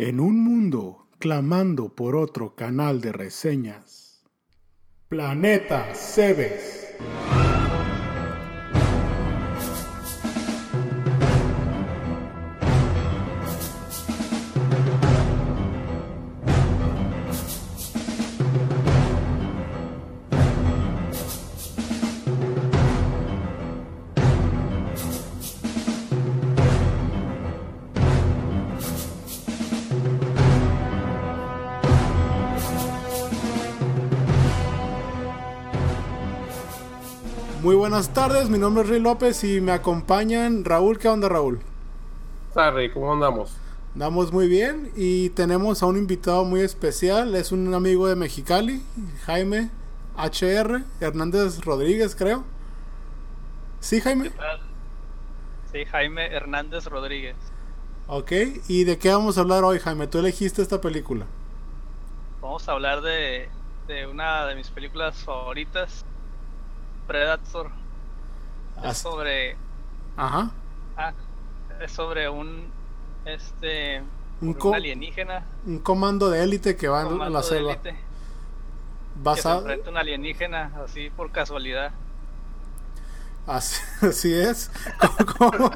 En un mundo clamando por otro canal de reseñas. Planeta Cebes. Buenas tardes, mi nombre es Rey López y me acompañan Raúl. ¿Qué onda, Raúl? Sarri, ¿cómo andamos? Andamos muy bien y tenemos a un invitado muy especial. Es un amigo de Mexicali, Jaime HR Hernández Rodríguez, creo. ¿Sí, Jaime? Sí, Jaime Hernández Rodríguez. Ok, ¿y de qué vamos a hablar hoy, Jaime? Tú elegiste esta película. Vamos a hablar de, de una de mis películas favoritas, Predator. Es sobre. Ajá. ah, es sobre un. Este. Un alienígena. Un comando de élite que va en comando la selva. élite, Que se Basado... a un alienígena, así por casualidad. Así, así es. ¿Cómo-.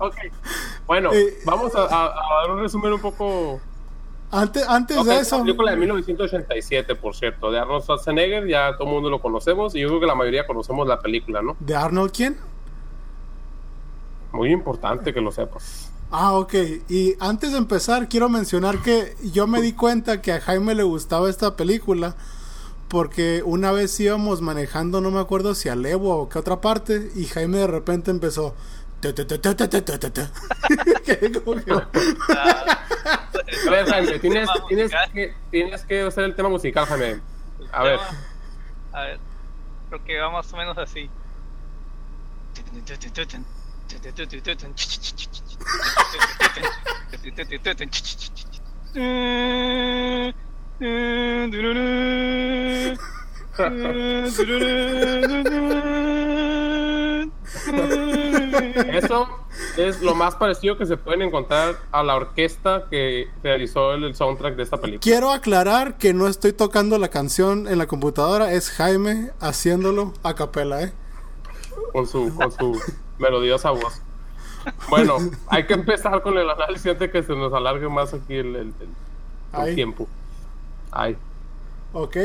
Bueno, Eh, vamos a, a- a dar un resumen un poco. Antes, antes de es eso, una película de 1987, por cierto, de Arnold Schwarzenegger. Ya todo el mundo lo conocemos y yo creo que la mayoría conocemos la película, ¿no? ¿de Arnold quién? Muy importante que lo sepas. Ah, ok. Y antes de empezar, quiero mencionar que yo me di cuenta que a Jaime le gustaba esta película porque una vez íbamos manejando, no me acuerdo si a Levo o qué otra parte, y Jaime de repente empezó. A ver, Jaime, tienes, que, usar el tema musical, Jaime. A ver. A ver, creo que va más o menos así. Eso es lo más parecido que se pueden encontrar a la orquesta que realizó el, el soundtrack de esta película. Quiero aclarar que no estoy tocando la canción en la computadora, es Jaime haciéndolo a capela, ¿eh? con su, con su melodiosa voz. Bueno, hay que empezar con el análisis antes que se nos alargue más aquí el, el- el- tiempo. Ay. Ok.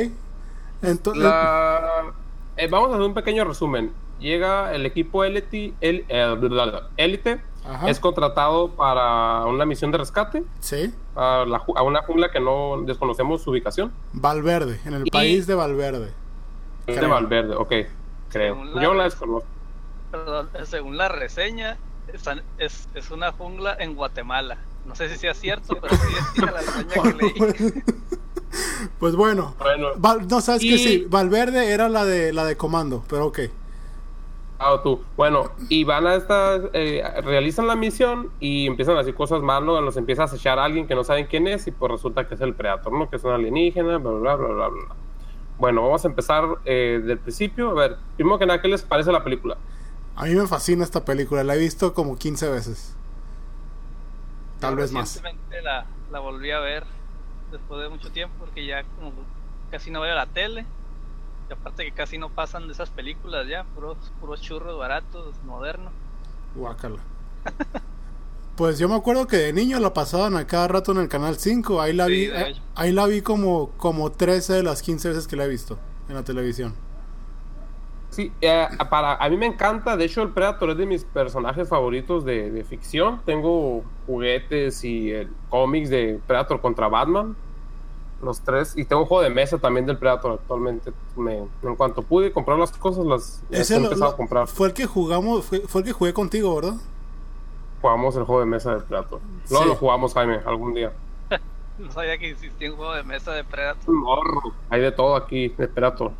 Entonces, La- eh, vamos a hacer un pequeño resumen. Llega el equipo Elite, el, eh, Élite, Ajá. es contratado para una misión de rescate sí, a, la a una jungla que no desconocemos su ubicación. Valverde, en el Y- país de Valverde. Es de. Valverde, ok, creo. Según Yo la desconozco. Perdón, según la reseña, es, es una jungla en Guatemala. No sé si sea cierto, pero sí decía la reseña que leí. Pues bueno, Bueno, Val- no sabes que Y- sí, Valverde era la de la de comando, pero ok. Ah, tú. Bueno, y van a esta, eh, realizan la misión y empiezan a hacer cosas malas, los empieza a acechar a alguien que no saben quién es y pues resulta que es el Predator, ¿no? Que es un alienígena, bla, bla, bla, bla, bla. bla. Bueno, vamos a empezar eh, del principio. A ver, primero que nada, ¿qué les parece la película? A mí me fascina esta película, la he visto como 15 veces. Tal vez más. Recientemente la, la volví a ver después de mucho tiempo porque ya como casi no veo la tele. Aparte que casi no pasan de esas películas ya, puros, puros churros baratos, modernos. Guácala. Pues yo me acuerdo que de niño la pasaban a cada rato en el canal 5, ahí la Sí, vi, eh, ahí la vi como como 13 de las 15 veces que la he visto en la televisión. Sí, eh, para, a mí me encanta. De hecho, el Predator es de mis personajes favoritos de, de ficción. Tengo juguetes y eh, cómics de Predator contra Batman. Los tres. Y tengo un juego de mesa también del Predator actualmente. Me, en cuanto pude comprar las cosas, las he empezado lo- a comprar. fue el que jugamos, fue, fue el que jugué contigo, ¿verdad? Jugamos el juego de mesa del Predator. Luego Sí. lo jugamos, Jaime, algún día. No sabía que existía un juego de mesa de Predator. Un morro. Hay de todo aquí de Predator.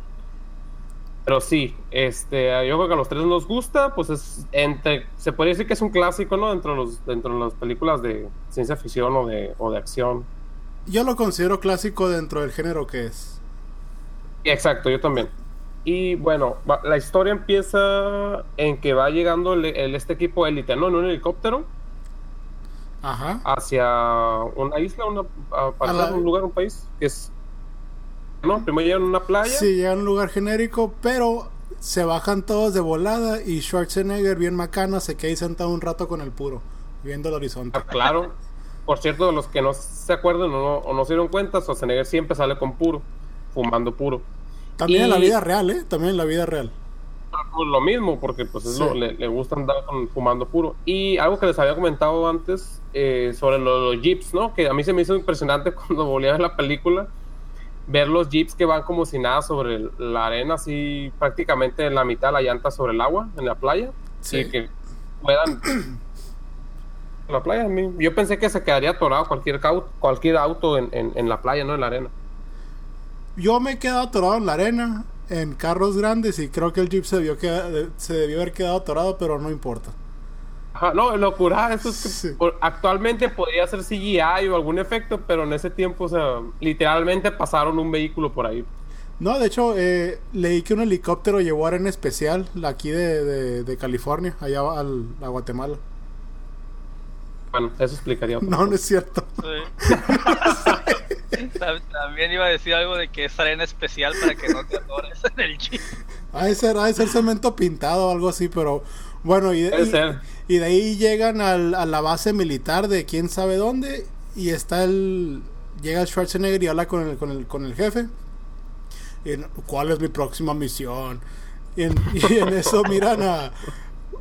Pero sí, este, yo creo que a los tres nos gusta, pues es entre, se podría decir que es un clásico, ¿no? Dentro de, los, dentro de las películas de ciencia ficción o de, o de acción. Yo lo considero clásico dentro del género que es. Exacto, yo también. Y bueno, va- la historia empieza en que va llegando el, el- este equipo élite, ¿no? En un helicóptero. Ajá. hacia una isla, una, a- la- un lugar, un país, que es... No, primero llegan a una playa. Sí, llegan a un lugar genérico, pero se bajan todos de volada y Schwarzenegger, bien macano, se queda ahí sentado un rato con el puro, viendo el horizonte. Ah, Claro. Por cierto, los que no se acuerdan o no, o no se dieron cuenta, Schwarzenegger siempre sale con puro, fumando puro. También en la vida real, ¿eh? También en la vida real. Pues lo mismo, porque pues es Sí. lo- le, le gusta andar con- fumando puro. Y algo que les había comentado antes eh, sobre lo- los jeeps, ¿no? Que a mí se me hizo impresionante cuando volví a ver la película, ver los jeeps que van como si nada sobre la arena, así prácticamente en la mitad de la llanta sobre el agua, en la playa. Sí. Y que puedan... la playa, yo pensé que se quedaría atorado cualquier, cualquier auto en, en- en la playa, no en la arena. Yo me he quedado atorado en la arena, en carros grandes, y creo que el Jeep se debió, queda- se debió haber quedado atorado, pero no importa. Ajá, no, locura, eso es que Sí. por- actualmente podría ser CGI o algún efecto, pero en ese tiempo, o sea, literalmente pasaron un vehículo por ahí. No, de hecho, eh, leí que un helicóptero llevó arena especial aquí de, de- de California, allá al- a Guatemala. Bueno, eso explicaría. No, poco. no es cierto. Sí. También iba a decir algo de que es arena especial para que no te atores en el jeep. Ha de ser, ha de ser cemento pintado o algo así, pero bueno, y de, y- ser. y de ahí llegan al- a la base militar de quién sabe dónde y está el... Llega el Schwarzenegger y habla con el, con el, con el jefe. Y en- ¿Cuál es mi próxima misión? Y en, y en eso miran a...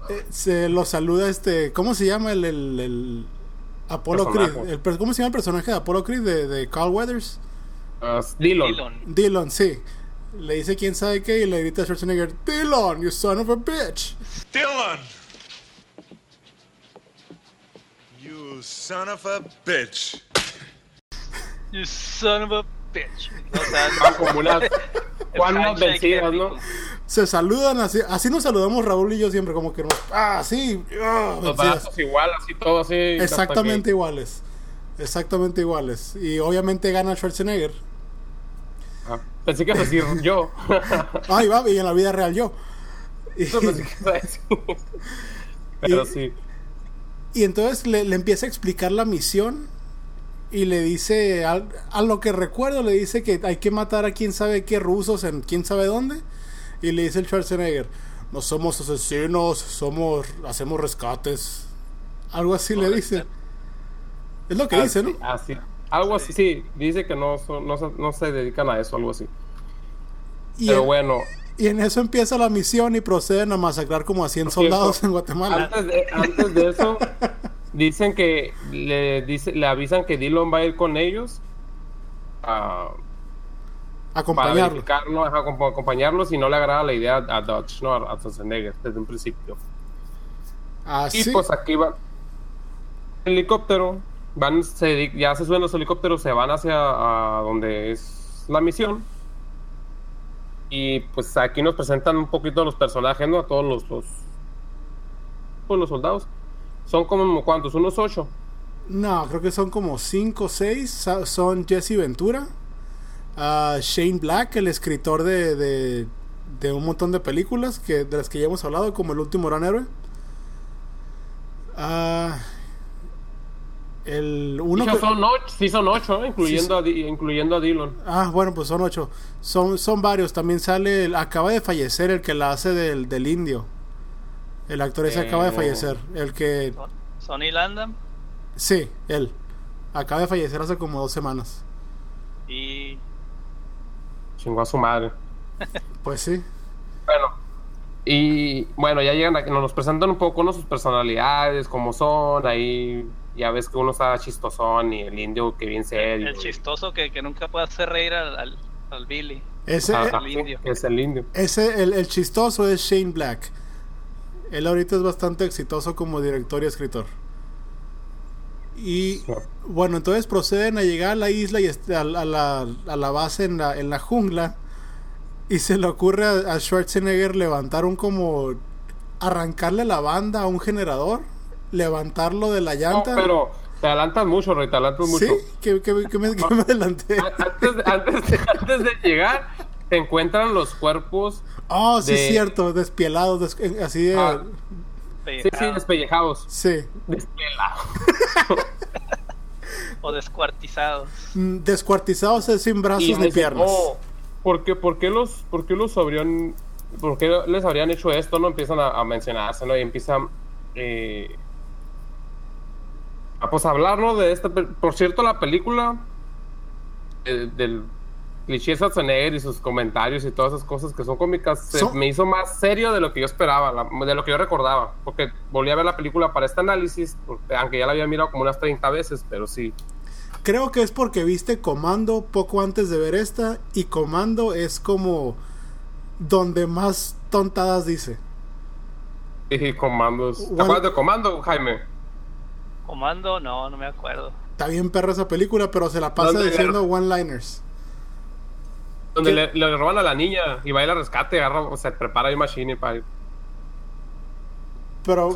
eh, se lo saluda este... ¿Cómo se llama el... el, el Apollo Creed? El ¿Cómo se llama el personaje de Apollo Creed de, de Carl Weathers? Ah, Dillon. Dillon, sí. Le dice quién sabe qué y le grita a Schwarzenegger, Dillon, you son of a bitch. Dylan! You son of a bitch. You son of a bitch. O sea, vencidas, ¿no? Se saludan así, así nos saludamos Raúl y yo siempre, como que nos, ah, sí, ah, Los vencidas. brazos igual, así todo así. Exactamente iguales. Exactamente iguales. Y obviamente gana Schwarzenegger. Ah, pensé que decir yo. Ay, va, y en la vida real yo. Y, Eso pensé que decir. Pero Y- sí. y entonces le, le empieza a explicar la misión y le dice, a, a lo que recuerdo, le dice que hay que matar a quién sabe qué rusos en quién sabe dónde. Y le dice el Schwarzenegger, no somos asesinos, somos, hacemos rescates. Algo así le dice. Es lo que dice, ¿no? Así, así. Algo así, sí. Dice que no, son- no, se- no se dedican a eso, algo así. Y Pero en, bueno, y en eso empieza la misión y proceden a masacrar como a 100 soldados en Guatemala. antes de, antes de eso, dicen que le, dice, le avisan que Dillon va a ir con ellos a, para Acompañarlo. verificarlo, ajá, como acompañarlos y no le agrada la idea a Dodge, no a, Schwarzenegger desde un principio. Así. Y pues aquí va el helicóptero, van, se, ya se suben los helicópteros, se van hacia a donde es la misión. Y pues aquí nos presentan un poquito los personajes, ¿no? A todos los, los, pues, los soldados. Son como, ¿cuántos? Unos ocho. No, creo que son como 5 o 6. Son Jesse Ventura, ah, Shane Black, el escritor de, de, de un montón de películas que, de las que ya hemos hablado, como El último gran héroe. Ah, el uno Sí, que- son ocho, sí son ocho, ¿eh? incluyendo, a, incluyendo a Dillon. Ah, bueno, pues son ocho. Son, son varios. También sale. el- acaba de fallecer el que la hace del, del indio. El actor ese Eh. acaba de fallecer. El que. Sonny Landam Sí, él. Acaba de fallecer hace como dos semanas. y Chingó a su madre. Pues sí. Bueno, y bueno, ya llegan aquí, nos presentan un poco ¿no? sus personalidades, cómo son, ahí ya ves que uno está chistosón y el indio que bien serio. el chistoso que, que nunca puede hacer reír al, al, al Billy. Ese, el indio. es el indio. ese el, el chistoso es Shane Black. Él ahorita es bastante exitoso como director y escritor. Y bueno, entonces proceden a llegar a la isla y este- a, a la, a la base en la, en la jungla. Y se le ocurre a, a Schwarzenegger levantar un como. arrancarle la banda a un generador. Levantarlo de la No, llanta. pero te adelantas mucho, Rey, te adelantas mucho. sí, que, que- que me, que me adelanté. A- Antes, de- antes, de, antes de llegar, te encuentran los cuerpos. Oh, sí, de- cierto, despielados, des- así de. Ah, Sí, sí, despellejados. Sí. Despelados. O descuartizados. Mm, Descuartizados es sin brazos Y ni piernas. "Oh, ¿por, qué, por, qué los, ¿Por qué los habrían... ¿Por qué les habrían hecho esto? No empiezan a, a mencionarse, ¿no? Y empiezan... Eh, a pues hablar, ¿no? De esta... Por cierto, la película... eh, del cliché Schwarzenegger y sus comentarios y todas esas cosas que son cómicas se Son- me hizo más serio de lo que yo esperaba, la- de lo que yo recordaba, porque volví a ver la película para este análisis, porque- aunque ya la había mirado como unas 30 veces, pero sí, Creo que es porque viste Comando poco antes de ver esta y Comando es como donde más tontadas dice. Y comandos. ¿Te Bueno. acuerdas de comando, Jaime? Comando, no, no me acuerdo. Está bien perra esa película, pero se la pasa ¿Dónde diciendo one-liners. Donde le, le roban a la niña y va a ir al rescate, agarra, o sea, prepara ahí Machine para ir. Pero,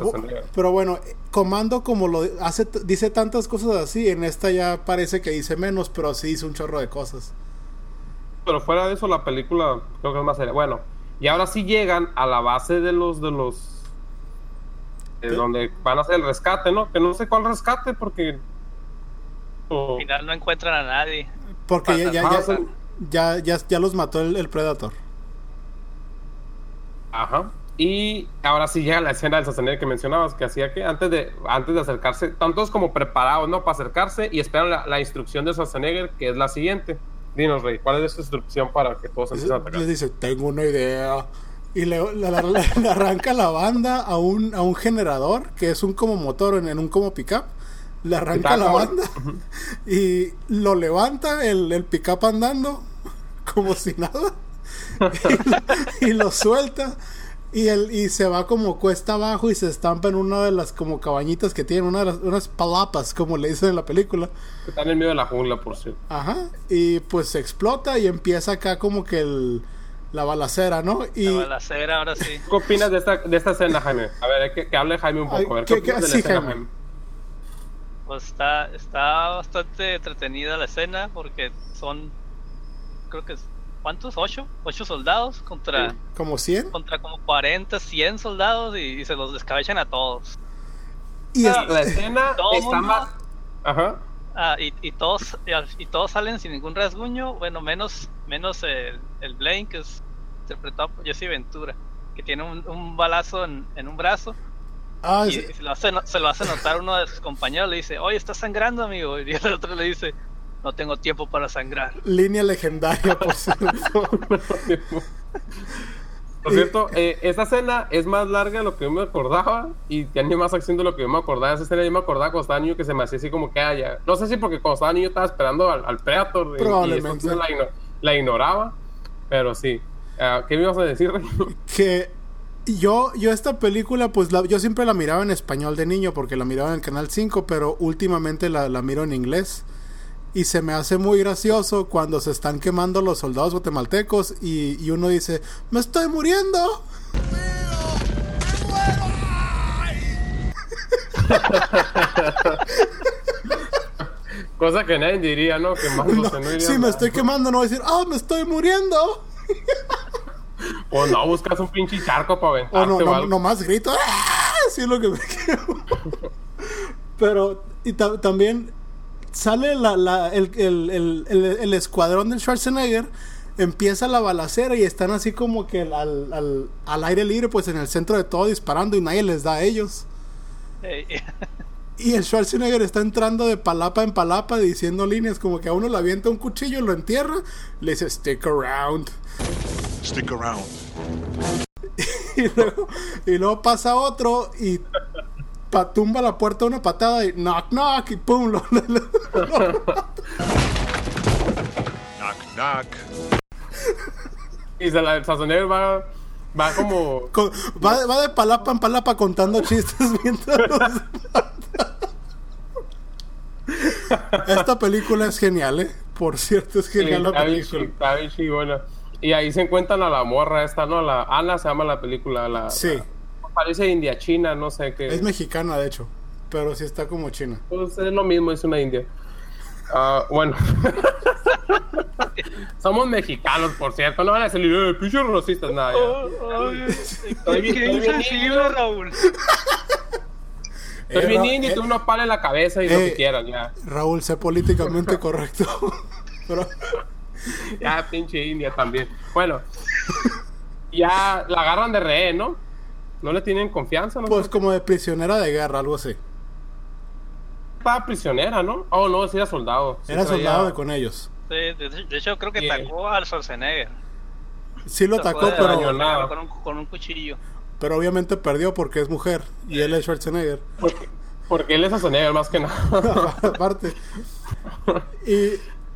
pero bueno, Comando como lo hace, dice tantas cosas así, en esta ya parece que dice menos, pero sí dice un chorro de cosas. Pero fuera de eso, la película creo que es más seria. Bueno, y ahora sí llegan a la base de los. de los. de ¿Qué? donde van a hacer el rescate, ¿no? Que no sé cuál rescate porque. Al final no encuentran a nadie. Porque ya, ya, ya, son- ya, ya, ya los mató el, el Predator. Ajá. Y ahora sí llega la escena del Schwarzenegger que mencionabas, que hacía que antes de, antes de acercarse, tantos como preparados, ¿no? Para acercarse y esperan la, la instrucción de Schwarzenegger, que es la siguiente. Dinos, Rey, ¿cuál es esa instrucción para que todos empiecen a atacar? Les dice, tengo una idea. Y le, le- le- le arranca la banda a un, a un generador, que es un como motor en, en un como pickup. Le arranca la como- banda y lo levanta el, el pickup andando como si nada. y, y lo suelta. Y, el, y se va como cuesta abajo y se estampa en una de las como cabañitas que tienen, una de las, unas palapas, como le dicen en la película. Está en el medio de la jungla, por cierto. Ajá. Y pues se explota y empieza acá como que el, la balacera, ¿no? Y La balacera, ahora sí. ¿Qué opinas de esta, de esta escena, Jaime? A ver, que, que hable Jaime un poco. Ay, a ver, ¿qué, ¿qué- qué- opinas de la sí, escena, Jaime? Jaime? Pues está, está bastante entretenida la escena porque son, creo que, es- ¿cuántos? ¿Ocho? ¿Ocho soldados contra, como 100. contra como 40, 100 soldados y, y se los descabechan a todos. Y es- Ah, La escena Todo está mundo- más... Ajá. Ah, y, y todos y, todos salen sin ningún rasguño, bueno, menos menos el, el Blaine, que es interpretado por Jesse Ventura, que tiene un, un balazo en, en un brazo ah, y, es- se, lo hace, se lo hace notar uno de sus compañeros, le dice, oye, estás sangrando, amigo, y el otro le dice, no tengo tiempo para sangrar. línea legendaria, por cierto. Por cierto, eh, esta escena es más larga de lo que yo me acordaba y tiene más acción de lo que yo me acordaba. Esa escena yo me acordaba cuando estaba niño que se me hacía así como que haya. No sé si porque cuando estaba niño estaba esperando al, al Predator y- Probablemente. y la, igno- la ignoraba, pero sí. Ah, ¿Qué me ibas a decir? Que yo, yo esta película, pues la- yo siempre la miraba en español de niño porque la miraba en el canal 5, pero últimamente la, la miro en inglés. Y se me hace muy gracioso cuando se están quemando los soldados guatemaltecos y, y uno dice, me estoy muriendo. Cosa que nadie diría, ¿no? Que más No, no si me nada. estoy quemando, no voy a decir, ah, me estoy muriendo. O no, buscas un pinche charco para O aventarte no, o no, algo. nomás grito, ¡ah! Así es lo que me. Pero, y ta- también sale la, la- el, el- el- el- el escuadrón del Schwarzenegger, empieza la balacera y están así como que al, al- al- aire libre, pues en el centro de todo disparando y nadie les da a ellos. Y el Schwarzenegger está entrando de palapa en palapa diciendo líneas como que a uno le avienta un cuchillo, lo entierra, le dice stick around. Stick around. Y luego, y luego pasa otro y pa- tumba la puerta una patada y knock knock y pum. lo- lo- lo- Knock, knock. Y se la, el Schwarzenegger va, va como. con- va, va de palapa en palapa contando chistes mientras los Esta película es genial, ¿eh? Por cierto, es genial la Está bien película. está bien. Y ahí se encuentran a la morra esta, ¿no? La Ana se llama la película. La, Sí, la- parece india china, no sé qué. es mexicana, de hecho. Pero sí está como china. Pues es lo mismo, es una india. Ah, bueno. Somos mexicanos, por cierto. No van a salir, eh, pinches racistas, nada. ya. Estoy bien- Qué estoy bien insensible, indio. Raúl. Estoy Eh, bien Ra- indio y tú una pala en la cabeza y lo eh, que quieras, ya. Raúl, sé políticamente correcto. Pero, Ya, pinche india también. Bueno, ya la agarran de rehén, ¿no? No le tienen confianza, ¿no? pues como de prisionera de guerra, algo así. Estaba prisionera, ¿no? Oh, no, sí era soldado. Sí Era traía- soldado de con ellos. Sí, de, hecho, creo que atacó al Schwarzenegger. Sí lo atacó, de pero, Con un, con un cuchillo. pero obviamente perdió porque es mujer y él es Schwarzenegger. Porque, porque él es Schwarzenegger más que nada. Aparte. Y,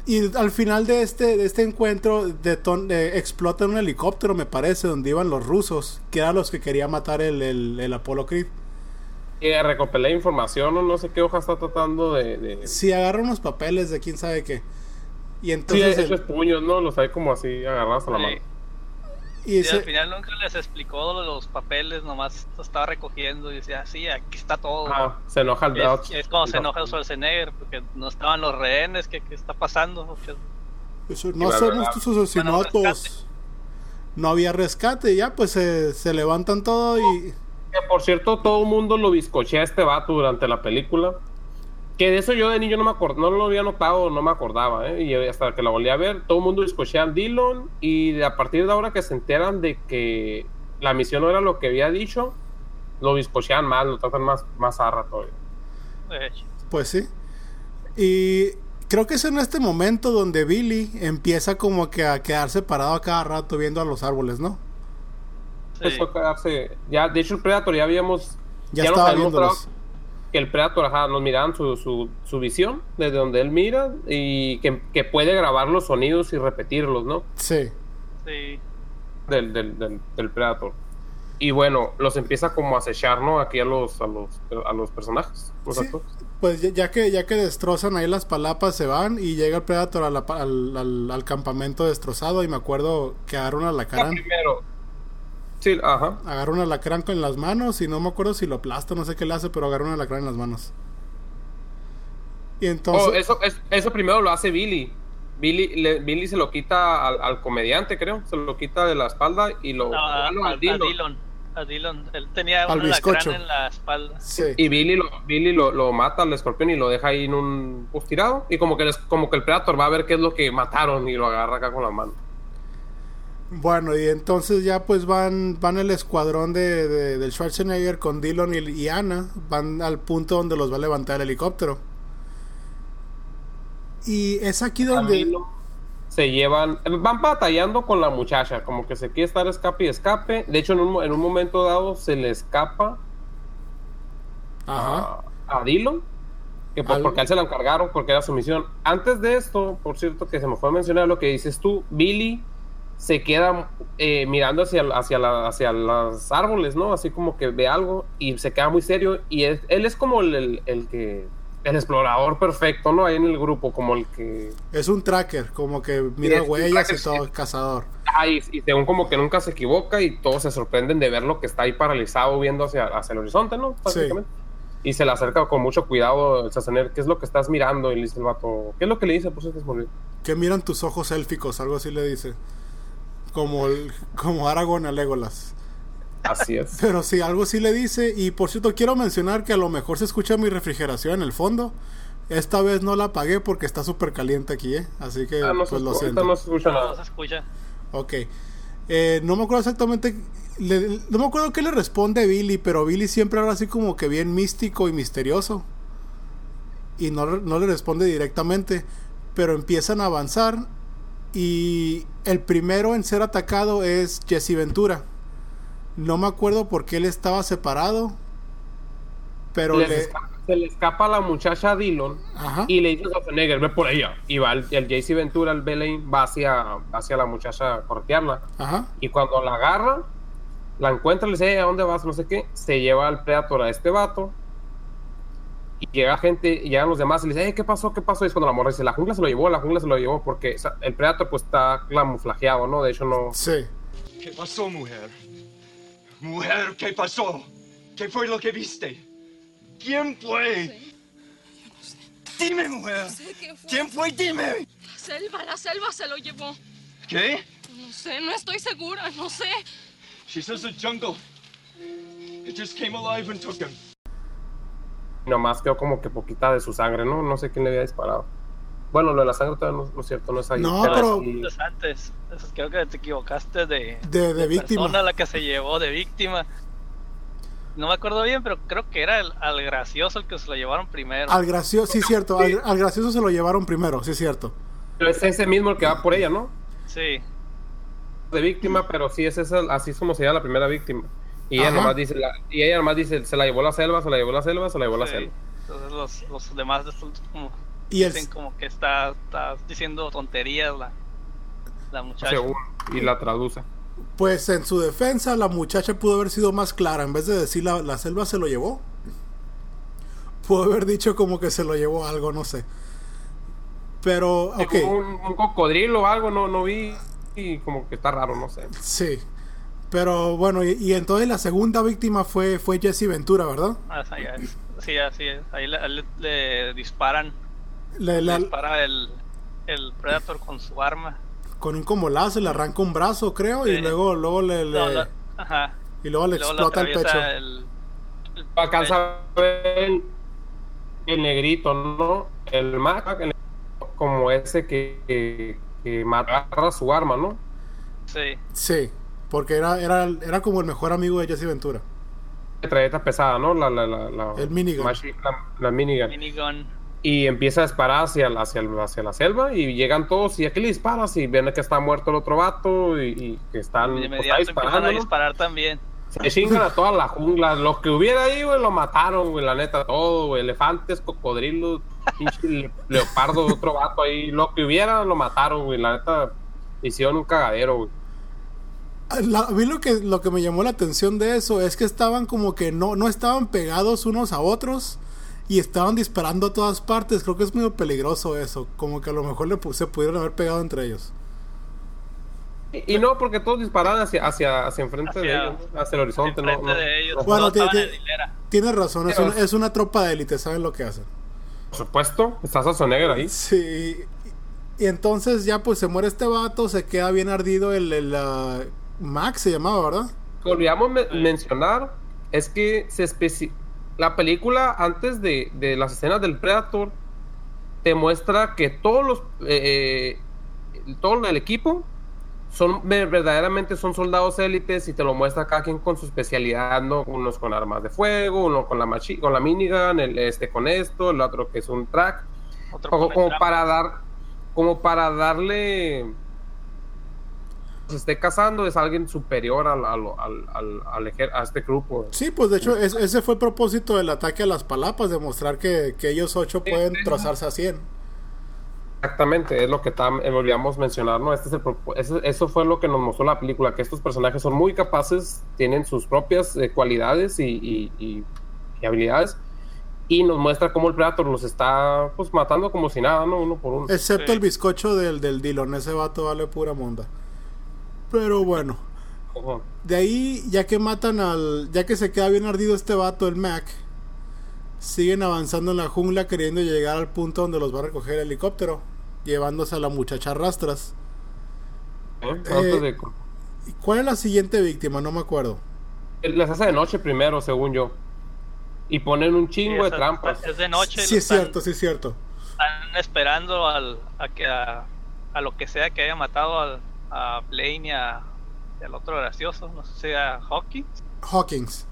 y al final de este, de este encuentro deton- eh, explota un helicóptero, me parece, donde iban los rusos, que eran los que quería matar el, el, el Apollo Creed. y recopilé información o no sé qué hoja está tratando de... de... Sí, agarra unos papeles de quién sabe qué. Y Sí, entonces... el- esos puños, ¿no? Los hay como así agarrados a la Sí. mano. Y Y se- al final nunca les explicó los papeles, nomás estaba recogiendo y decía, sí, aquí está todo. Ah, se enoja el es, Dodge. es como se enoja Schwarzenegger porque no estaban los rehenes, ¿qué, qué está pasando? ¿Qué- Eso, no hacemos verdad, tus asesinatos. No había rescate, ya pues se, se levantan todo y... Que por cierto, todo el mundo lo bizcochea a este vato durante la película. Que de eso yo de niño no me acordaba, no lo había notado, no me acordaba, ¿eh? Y hasta que la volví a ver, todo el mundo bizcochea al Dillon. Y a partir de ahora que se enteran de que la misión no era lo que había dicho, lo bizcochean más, lo tratan más, más arra todavía. de hecho. Pues sí. Y creo que es en este momento donde Billy empieza como que a quedarse parado a cada rato viendo a los árboles, ¿no? Sí. Empezó a quedarse. Ya, de hecho, el Predator ya habíamos. Ya, nos estaba viéndolos. mostrado que el Predator ajá, nos miraban su, su, su visión desde donde él mira y que, que puede grabar los sonidos y repetirlos, ¿no? Sí. Sí. Del, del, del, del Predator. Y bueno, los empieza como a acechar, ¿no? Aquí a los, a los, a los personajes, los Sí, actores. Pues ya, ya que ya que destrozan ahí las palapas se van y llega el Predator a la al, al- al campamento destrozado y me acuerdo que un Ah, alacrán, primero. Sí, ajá. agarra un alacrán con las manos y no me acuerdo si lo aplasta, no sé qué le hace, pero agarra un alacrán en las manos. Y entonces Oh, eso, es- eso primero lo hace Billy. Billy, le- Billy se lo quita al, al comediante, creo. Se lo quita de la espalda y lo. No, a, al a Dillon. Dillon. A Dillon. Él tenía Al un bizcocho. alacrán en la espalda. sí. Y Billy lo, Billy lo, lo mata al escorpión y lo deja ahí en un pues, tirado. Y como que, les- como que el Predator va a ver qué es lo que mataron y lo agarra acá con la mano. Bueno, y entonces ya pues van van el escuadrón de, Schwarzenegger con Dillon y, y Anna, van al punto donde los va a levantar el helicóptero. Y es aquí donde... Se llevan, van batallando con la muchacha, como que se quiere estar escape y escape. De hecho, en un, en un momento dado se le escapa Ajá. a, a Dillon, que pues, porque a él se la encargaron, porque era su misión. Antes de esto, por cierto, que se me fue a mencionar lo que dices tú, Billy se queda eh, mirando hacia, hacia, la- hacia los árboles, ¿no? Así como que ve algo y se queda muy serio. Y es- él es como el, el- el que, el explorador perfecto, ¿no? Ahí en el grupo, como el que... Es un tracker, como que mira es un huellas tracker, y todo, sí. cazador. Ah, y, y según como que nunca se equivoca y todos se sorprenden de ver lo que está ahí paralizado viendo hacia, hacia el horizonte, ¿no? Básicamente. Y se le acerca con mucho cuidado el Schwarzenegger, ¿qué es lo que estás mirando? Y le dice el vato, ¿qué es lo que le dice? Pues es morir. Que miran tus ojos élficos, algo así le dice. Como, el- como Aragorn a Legolas. Así es. Pero sí, algo sí le dice. Y por cierto, quiero mencionar que a lo mejor se escucha mi refrigeración en el fondo. Esta vez no la apagué porque está súper caliente aquí, ¿eh? Así que, Ah, no, se, pues lo ahorita siento. no se escucha No se nada. escucha. Ok. Eh, no me acuerdo exactamente. le- no me acuerdo qué le responde Billy, pero Billy siempre habla así como que bien místico y misterioso. Y no, no le responde directamente. Pero empiezan a avanzar. Y el primero en ser atacado es Jesse Ventura. No me acuerdo por qué él estaba separado. Pero le. escapa- se le escapa a la muchacha a Dillon Ajá. y le dice a Schwarzenegger, ve por ella. Y va el, el JC Ventura, el Belain, va hacia, hacia la muchacha a cortearla. Ajá. Y cuando la agarra, la encuentra, le dice, "Eh, ¿a dónde vas? No sé qué. Se lleva al Predator a este vato. Y llega gente, y llegan los demás y le dice, "Eh, ¿qué pasó? ¿Qué pasó? Y es cuando la morra dice, la jungla se lo llevó, la jungla se lo llevó, porque o sea, el Predator pues está camuflajeado, ¿no? De hecho no... Sí. ¿Qué pasó, mujer? Mujer, ¿qué pasó? ¿Qué fue lo que viste? ¿Quién fue? Dime, mujer. sé quién fue. ¿Quién fue? Dime. No selva, la selva se lo llevó. ¿Qué? No sé, no estoy segura, no sé. She says the jungle. It just came alive and took him. Nomás quedó como que poquita de su sangre, ¿no? No sé quién le había disparado. Bueno, lo de la sangre todavía no, no es cierto, no es ahí. No, pero- sí- antes, creo que te equivocaste de, De, de víctima. persona a la que se llevó de víctima. No me acuerdo bien, pero creo que era el, al gracioso el que se lo llevaron primero. Al gracioso, sí, cierto. Al, al gracioso se lo llevaron primero, sí, cierto. Pero es ese mismo el que va por ella, ¿no? Sí, De víctima, pero sí es esa, así es como se llama la primera víctima. Y ella nomás dice, la- y ella nomás dice, se la llevó la selva, se la llevó la selva, se la llevó la selva. Entonces los, los demás como Y el, dicen como que está, está diciendo tonterías la, la muchacha. Según, y la traduce. pues en su defensa, la muchacha pudo haber sido más clara. En vez de decir la, la selva se lo llevó, pudo haber dicho como que se lo llevó algo, no sé. Pero, ok, Como Un, un cocodrilo o algo, no, no vi. Y como que está raro, no sé. sí. Pero bueno, y, y entonces la segunda víctima fue, fue Jesse Ventura, ¿verdad? Ah, sí, ya es. Sí, así es. Ahí le, le- le disparan, Le- le dispara el, el Predator con su arma. con un como lazo le arranca un brazo, creo, y Sí. luego, luego le, le- No, la- ajá. y luego le Y luego explota el pecho. el- el Alcanza a ver el, el negrito, ¿no? El Mac, como ese que, que, que agarra su arma, ¿no? Sí, Sí, porque era, era, era como el mejor amigo de Jesse Ventura. Metralleta pesada, ¿no? La, la, la, la, El minigun. machi- La, la minigun. minigun. Y empieza a disparar hacia, la- hacia, hacia la selva y llegan todos y aquí le disparas y ven que está muerto el otro vato y, y que están De pues, está inmediato empiezan disparando, a disparar también. Se chingan a toda la jungla. Lo que hubiera ahí, güey, lo mataron, güey, la neta, todo, güey. Elefantes, cocodrilos, pinche le- leopardo, otro vato ahí. Lo que hubiera, lo mataron, güey. La neta, hicieron un cagadero, güey. La- a mí lo que, lo que me llamó la atención de eso es que estaban como que no, no estaban pegados unos a otros y estaban disparando a todas partes. Creo que es muy peligroso eso. Como que a lo mejor le se pudieron haber pegado entre ellos. Y, y no, porque todos disparaban hacia, hacia, hacia enfrente de Hacia- ellos, hacia el horizonte, ¿no? No- de ellos. Bueno. Tienes razón, es, una- es una tropa de élite, saben lo que hacen. Por supuesto, está Schwarzenegger ahí. Sí. Y entonces ya pues se muere este vato, se queda bien ardido el, el, Max se llamaba, ¿verdad? que olvidamos me- mencionar es que se especi- la película antes de, de las escenas del Predator te muestra que todos los eh, eh, todo el equipo son ver- verdaderamente son soldados élites y te lo muestra cada quien con su especialidad, ¿no? Unos con armas de fuego, uno con la machi con la minigun, el este con esto, el otro que es un track, Otro como, para dar como para darle se esté casando es alguien superior al, al, al, al- al ejer- a este grupo Sí, pues de hecho es- ese fue el propósito del ataque a las palapas, demostrar que, que ellos ocho pueden trozarse a 100. exactamente es lo que tam- eh, olvidamos mencionar no este es el propo- eso, eso fue lo que nos mostró la película que estos personajes son muy capaces tienen sus propias eh, cualidades y, y- y- y habilidades y nos muestra cómo el Predator los está pues matando como si nada no uno por uno Excepto Sí. el bizcocho del, del Dillon, ese vato vale pura monda. Pero bueno, de ahí ya que matan al... Ya que se queda bien ardido este vato, el Mac, siguen avanzando en la jungla queriendo llegar al punto donde los va a recoger el helicóptero, llevándose a la muchacha a rastras. ¿Eh? ¿Y ¿Cuál es la siguiente víctima? No me acuerdo. les hace de noche primero según yo y ponen un Sí, chingo de trampas Es de noche. Sí es están- cierto, sí es cierto. Están esperando al, a que a, a lo que sea que haya matado al, a Blaine y, a- y al otro gracioso, no sé si a Hawkins. Hawkins.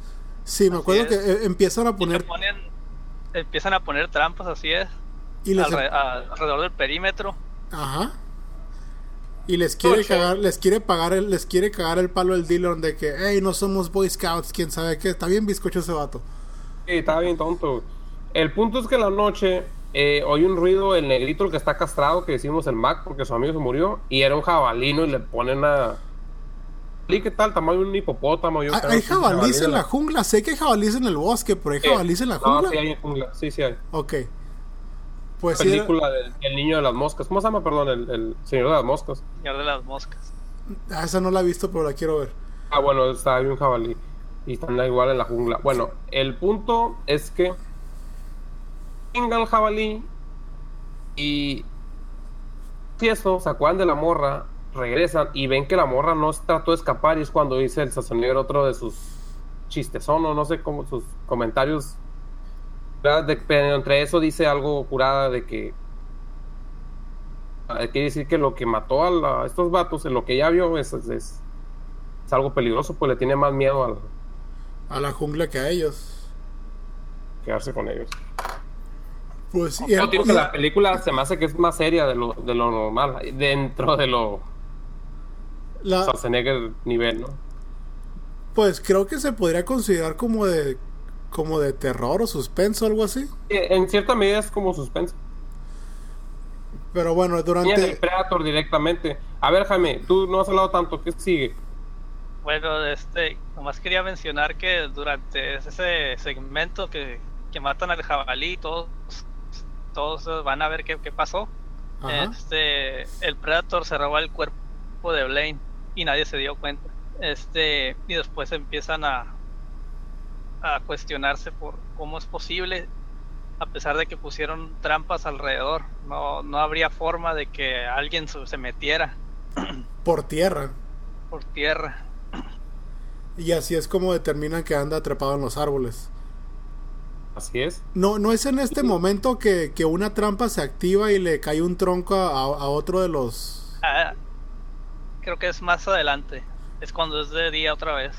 Sí, me Así acuerdo es. que eh, empiezan a poner... ponen, empiezan a poner trampas, así es, Y les, alre- a- alrededor del perímetro. Ajá. Y les quiere cagar, les quiere pagar el, les quiere cagar el palo el Dillon de que, hey, no somos Boy Scouts, quién sabe qué, está bien bizcocho ese vato. Sí, estaba bien tonto. El punto es que en la noche eh, oye un ruido, el negrito, el que está castrado, que decimos el Mac, porque su amigo se murió, y era un jabalino y le ponen a... ¿Y qué tal? Tamaño un hipopótamo. Yo Hay, creo, hay sí, jabalís jabalí en la jungla, sé que hay jabalís en el bosque, pero hay Eh, jabalís en la No, jungla. sí hay en jungla, sí, sí hay. Ok. Pues sí, era- Película del El niño de las moscas. ¿Cómo se llama, perdón? El, el señor de las moscas. Señor de las moscas. ah, esa no la he visto, pero la quiero ver. Ah, bueno, está ahí un jabalí. Y están igual en la jungla. Bueno, el punto es que venga el jabalí y eso, se acuerdan de la morra, regresan y ven que la morra no trató de escapar y es cuando dice el Schwarzenegger otro de sus chistes o no sé cómo sus comentarios. pero entre eso dice algo curada de que eh, quiere decir que lo que mató a, la- a estos vatos, en lo que ella vio, es, es, es- es algo peligroso, pues le tiene más miedo al A la jungla que a ellos. quedarse con ellos. Pues y Yo el- digo que la película se me hace que es más seria de lo, de lo normal, dentro de lo la- Schwarzenegger nivel, ¿no? pues creo que se podría considerar como de como de terror o suspenso algo así. En cierta medida es como suspenso. Pero bueno, Ni en el durante Predator directamente. A ver, Jaime, tú no has hablado tanto, ¿qué sigue? Bueno, este, nomás quería mencionar que durante ese segmento que, que matan al jabalí, todos, todos van a ver qué, qué pasó. Ajá. Este, el Predator se robó el cuerpo de Blaine y nadie se dio cuenta. Este, y después empiezan a, a cuestionarse por cómo es posible, a pesar de que pusieron trampas alrededor. No, no habría forma de que alguien se se metiera por tierra. por tierra. Y así es como determinan que anda atrapado en los árboles. Así es. No, no es en este momento que, que una trampa se activa y le cae un tronco a, a otro de los. Ah, creo que es más adelante. Es cuando es de día otra vez.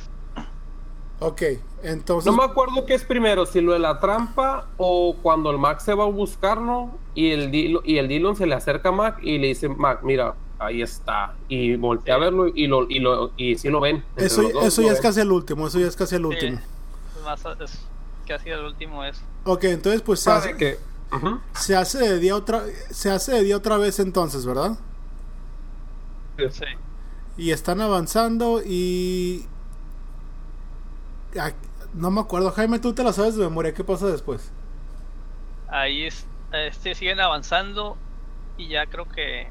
Ok, entonces. No me acuerdo qué es primero, si lo de la trampa o cuando el Mac se va a buscarlo y el, Dilo- y el Dillon se le acerca a Mac y le dice, Mac, mira, ahí está. Y voltea a verlo y lo y lo y sí lo ven. Eso, dos eso lo ya es casi el último, eso ya es casi el último. Es más, es casi el último es. Ok, entonces pues se hace, que se hace de día otra se hace de día otra vez entonces, ¿verdad? Sí. Y están avanzando y no me acuerdo, Jaime, tú te la sabes de memoria, ¿qué pasa después? Ahí es- este, siguen avanzando y ya creo que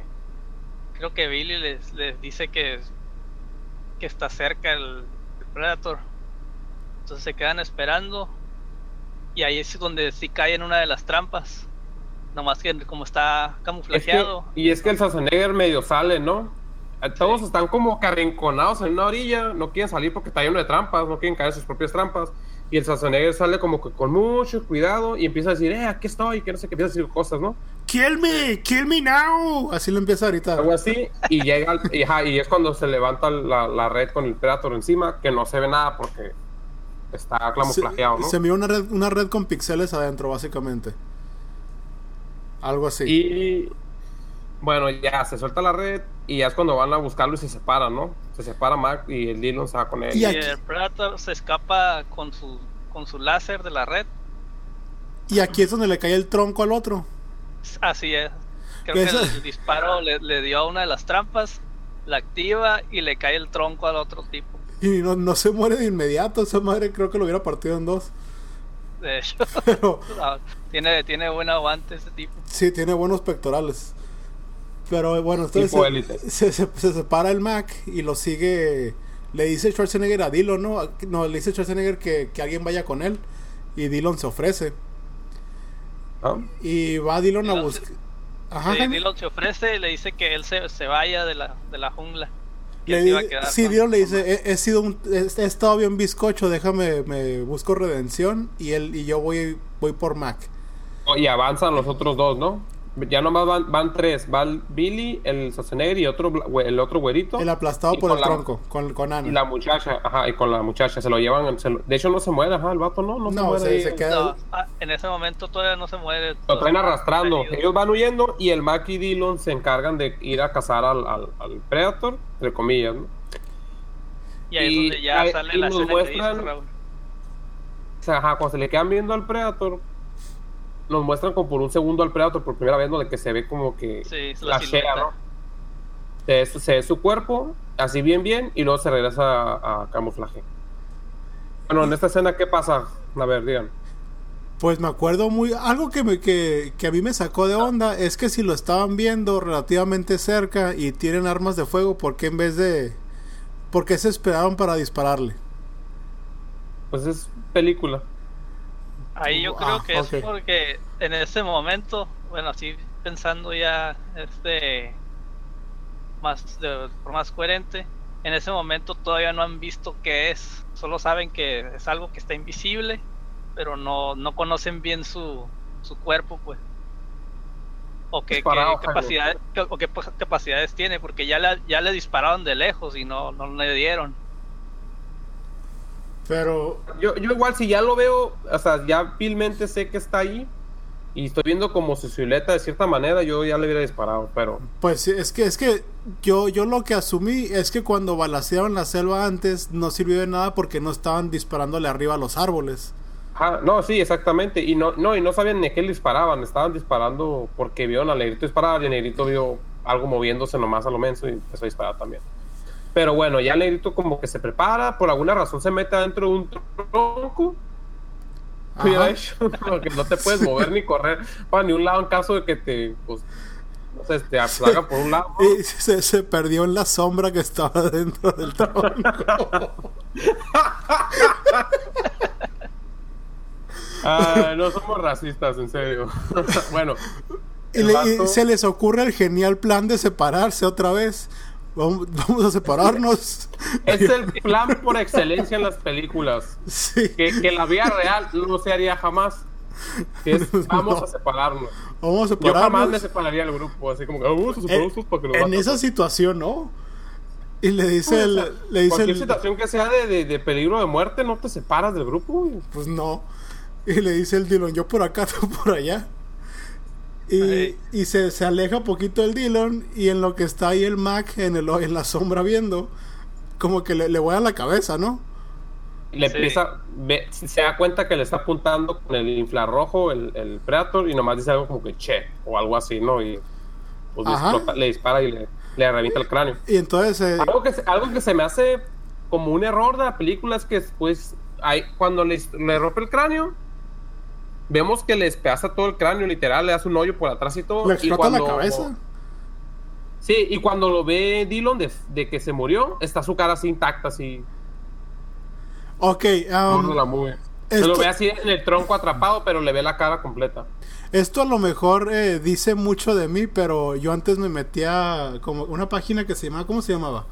creo que Billy les, les dice que, que está cerca el, el Predator. Entonces se quedan esperando y ahí es donde sí cae en una de las trampas. Nomás que como está Es que- camuflajeado. y es que el Schwarzenegger medio sale, ¿no? Eh, Todos están como que arrinconados en una orilla, no quieren salir porque está lleno de trampas, no quieren caer en sus propias trampas. Y el Schwarzenegger sale como que con mucho cuidado y empieza a decir, eh, aquí estoy, que no sé qué, empieza a decir cosas, ¿no? Kill me, kill me now. Así lo empieza a gritar. Algo así, y llega, al- y, ajá, y es cuando se levanta la, la red con el Predator encima, que no se ve nada porque está camuflajeado, se, ¿no? se mira una red, una red con píxeles adentro, básicamente. Algo así. Y bueno, ya se suelta la red y ya es cuando van a buscarlo y se separan, ¿no? Se separa Mac y el Dillon se va con él. Y el Predator se escapa con su con su láser de la red. Y aquí es donde le cae el tronco al otro. Así es. Creo Que el disparo le, le dio a una de las trampas, la activa y le cae el tronco al otro tipo. Y no, no se muere de inmediato. Esa madre creo que lo hubiera partido en dos. De hecho, Pero ah, tiene, tiene buen aguante ese tipo. sí, tiene buenos pectorales. Pero bueno, entonces se, se, se- se separa el Mac y lo sigue. Le dice Schwarzenegger a Dillon, ¿no? No, le dice Schwarzenegger que, que alguien vaya con él. Y Dillon se ofrece. ¿no? Y va Dillon a buscar. se- Ajá. Sí. Dillon se ofrece y le dice que él se, se vaya de la, de la jungla. Le a quedar sí, Dillon le dice, he, he sido un, he, he estado bien bizcocho, déjame, me busco redención y él y yo voy, voy por Mac. Oh, Y avanzan los otros dos, ¿no? Ya nomás van, van tres. Va el Billy, el Schwarzenegger y otro, el otro güerito. El aplastado por con el la- tronco, con, con Ana. Y la muchacha, ajá, y con la muchacha. Se lo llevan. se lo- de hecho, no se muere, ajá, el vato no, no, se muere. se- ahí. se queda- No, ah, en ese momento todavía no se muere. Lo traen arrastrando. Herido. Ellos van huyendo y el Mac y Dillon se encargan de ir a cazar al, al, al Predator, entre comillas, ¿no? Y ahí es y donde ya sale y la nos escena que dices, muestran- Raúl. O sea, ajá, cuando se le quedan viendo al Predator, nos muestran como por un segundo al Predator por primera vez, donde que se ve como que Sí, la. ¿no? Se ve, su- se ve su cuerpo, así bien, bien, y luego se regresa a, a camuflaje. Bueno, en esta escena, ¿qué pasa? A ver, digan. Pues me acuerdo muy... Algo que, me, que, que a mí me sacó de onda es que si lo estaban viendo relativamente cerca y tienen armas de fuego, ¿por qué en vez de... ¿Por qué se esperaron para dispararle? Pues es película. Ahí yo creo Ah, que es porque en ese momento, bueno, así pensando ya, este, más de forma más coherente. En ese momento todavía no han visto qué es, solo saben que es algo que está invisible, pero no, no conocen bien su, su cuerpo, pues. O qué capacidades, o qué pues, capacidades tiene, porque ya le, ya le dispararon de lejos y no, no le dieron. Pero, Yo, yo igual si ya lo veo, o sea, ya vilmente sé que está ahí y estoy viendo como su silueta de cierta manera, yo ya le hubiera disparado, pero pues es que, es que yo, yo lo que asumí es que cuando balacearon la selva antes no sirvió de nada porque no estaban disparándole arriba a los árboles. Ajá, no, sí, exactamente. Y no, no, y no sabían ni a qué le disparaban. Estaban disparando porque vieron al negrito disparar y el negrito vio algo moviéndose nomás a lo menos y empezó a disparar también. Pero bueno, ya el negrito como que se prepara, por alguna razón se mete adentro de un tronco. Porque no te puedes mover ni correr para ni un lado en caso de que te, pues, no sé, te aplaga por un lado. Y se, se perdió en la sombra que estaba dentro del tronco. Ah, no somos racistas, en serio. bueno, Y, le- vato- se les ocurre el genial plan de separarse otra vez. Vamos, vamos a separarnos. es el plan por excelencia en las películas. Sí. que, que la vida real no se haría jamás. Es, vamos No. a separarnos. Vamos a Yo jamás me separarnos. separaría del grupo, así como que "Ah, vamos a En, separarnos para que nos en maten". esa situación, ¿no? Y le dice O el, sea, le dice cualquier el, situación que sea de, de- de peligro de muerte, no te separas del grupo. güey. pues no. Y le dice el Dillon, yo por acá, tú por allá. Y, y se, se aleja poquito el Dillon y en lo que está ahí el Mac en, el, en la sombra viendo, como que le, le voy a la cabeza, ¿no? Le Sí. empieza, ve- se da cuenta que le está apuntando con el infrarrojo, el, el Predator, y nomás dice algo como que che, o algo así, ¿no? Y pues, le, Ajá. explota- le dispara y le, le revienta el cráneo. Y entonces, eh, Algo que, se- algo que se me hace como un error de la película es que después, hay, cuando le, le rompe el cráneo, vemos que le despedaza todo el cráneo, literal, le hace un hoyo por atrás y todo. le y explota la cuando- cabeza. Sí, y cuando lo ve Dillon de, de que se murió, está su cara así intacta, así. Ok, um, la. Se lo ve así en el tronco atrapado, pero le ve la cara completa. Esto a lo mejor eh, dice mucho de mí, pero yo antes me metía como una página que se llamaba, ¿cómo se llamaba?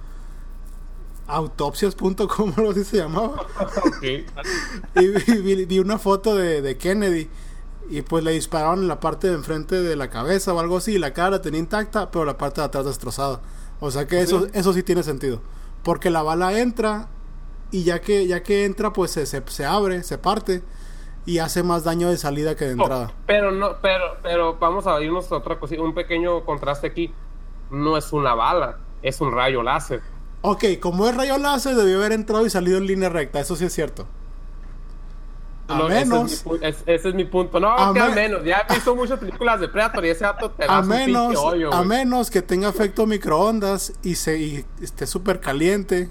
Autopsias.com, algo así se llamaba. Y vi, vi- vi una foto de, de Kennedy y pues le dispararon en la parte de enfrente de la cabeza o algo así y la cara la tenía intacta, pero la parte de atrás destrozada. O sea que eso, eso sí tiene sentido. Porque la bala entra y ya que, ya que entra pues se, se, se abre, se parte y hace más daño de salida que de Oh, entrada. pero no, pero, pero vamos a irnos a otra cosita, un pequeño contraste aquí. No es una bala, es un rayo láser. Ok, como es rayo láser, debió haber entrado y salido en línea recta, eso sí es cierto. A ese es menos, mi pu- es- ese es mi punto. No, A que me- menos. Ya he visto muchas películas de Predator y ese dato te a menos, hoyo, a menos que tenga efecto microondas y se y esté súper caliente.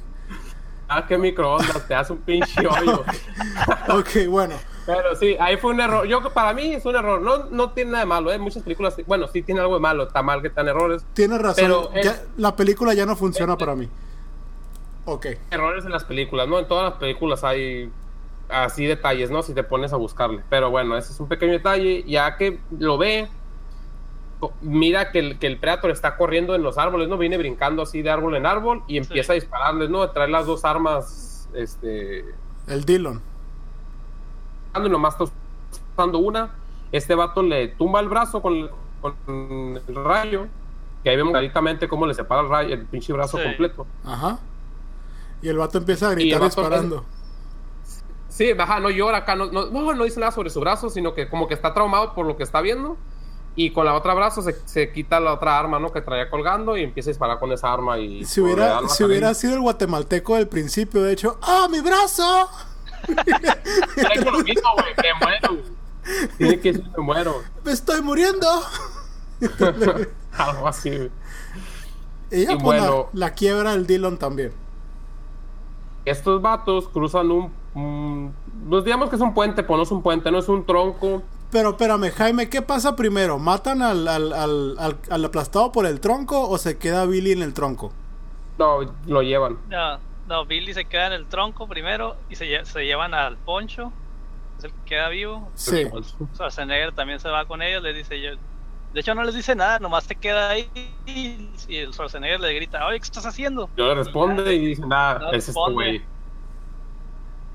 Ah, que microondas, te hace un pinche hoyo. Ok, bueno. Pero sí, ahí fue un error. Yo para mí es un error. No, no tiene nada de malo, ¿eh? Muchas películas, bueno, sí tiene algo de malo. Está mal que están errores. Tienes razón. Pero ya- es- la película ya no funciona para mí. Ok. Errores en las películas, ¿no? En todas las películas hay así detalles, ¿no? Si te pones a buscarle. Pero bueno, ese es un pequeño detalle. Ya que lo ve, mira que el, que el Predator está corriendo en los árboles, ¿no? Viene brincando así de árbol en árbol y empieza a dispararles, ¿no? Trae las dos armas, este... El Dillon. y nomás está usando una. Este vato le tumba el brazo con, con el rayo. Que ahí vemos claramente cómo le separa el rayo, el pinche brazo Sí. completo. Ajá. Y el vato empieza a gritar disparando. Sí, baja, no llora acá, no, no, no, dice nada sobre su brazo, sino que como que está traumado por lo que está viendo. Y con la otra brazo se, se quita la otra arma, ¿no? Que traía colgando y empieza a disparar con esa arma. Y Si hubiera, si hubiera sido el guatemalteco del principio, de hecho, ¡ah, mi brazo! Lo mismo, güey, me muero. Tiene que decir, me muero. ¡Me estoy muriendo! Algo así, güey. Y pues, la- bueno. la, quiebra del Dillon también. Estos vatos cruzan un. un- pues digamos que es un puente, pues no es un puente, no es un tronco. Pero espérame, Jaime, ¿qué pasa primero? ¿Matan al, al, al, al- al aplastado por el tronco o se queda Billy en el tronco? No, lo llevan. No, no, Billy se queda en el tronco primero y se, se llevan al Poncho, es el que queda vivo. Sí. Schwarzenegger también se va con ellos, le dice yo, De hecho, no les dice nada, nomás te queda ahí y el Schwarzenegger le grita, oye, ¿qué estás haciendo? Yo le responde y dice, nada, No es este güey.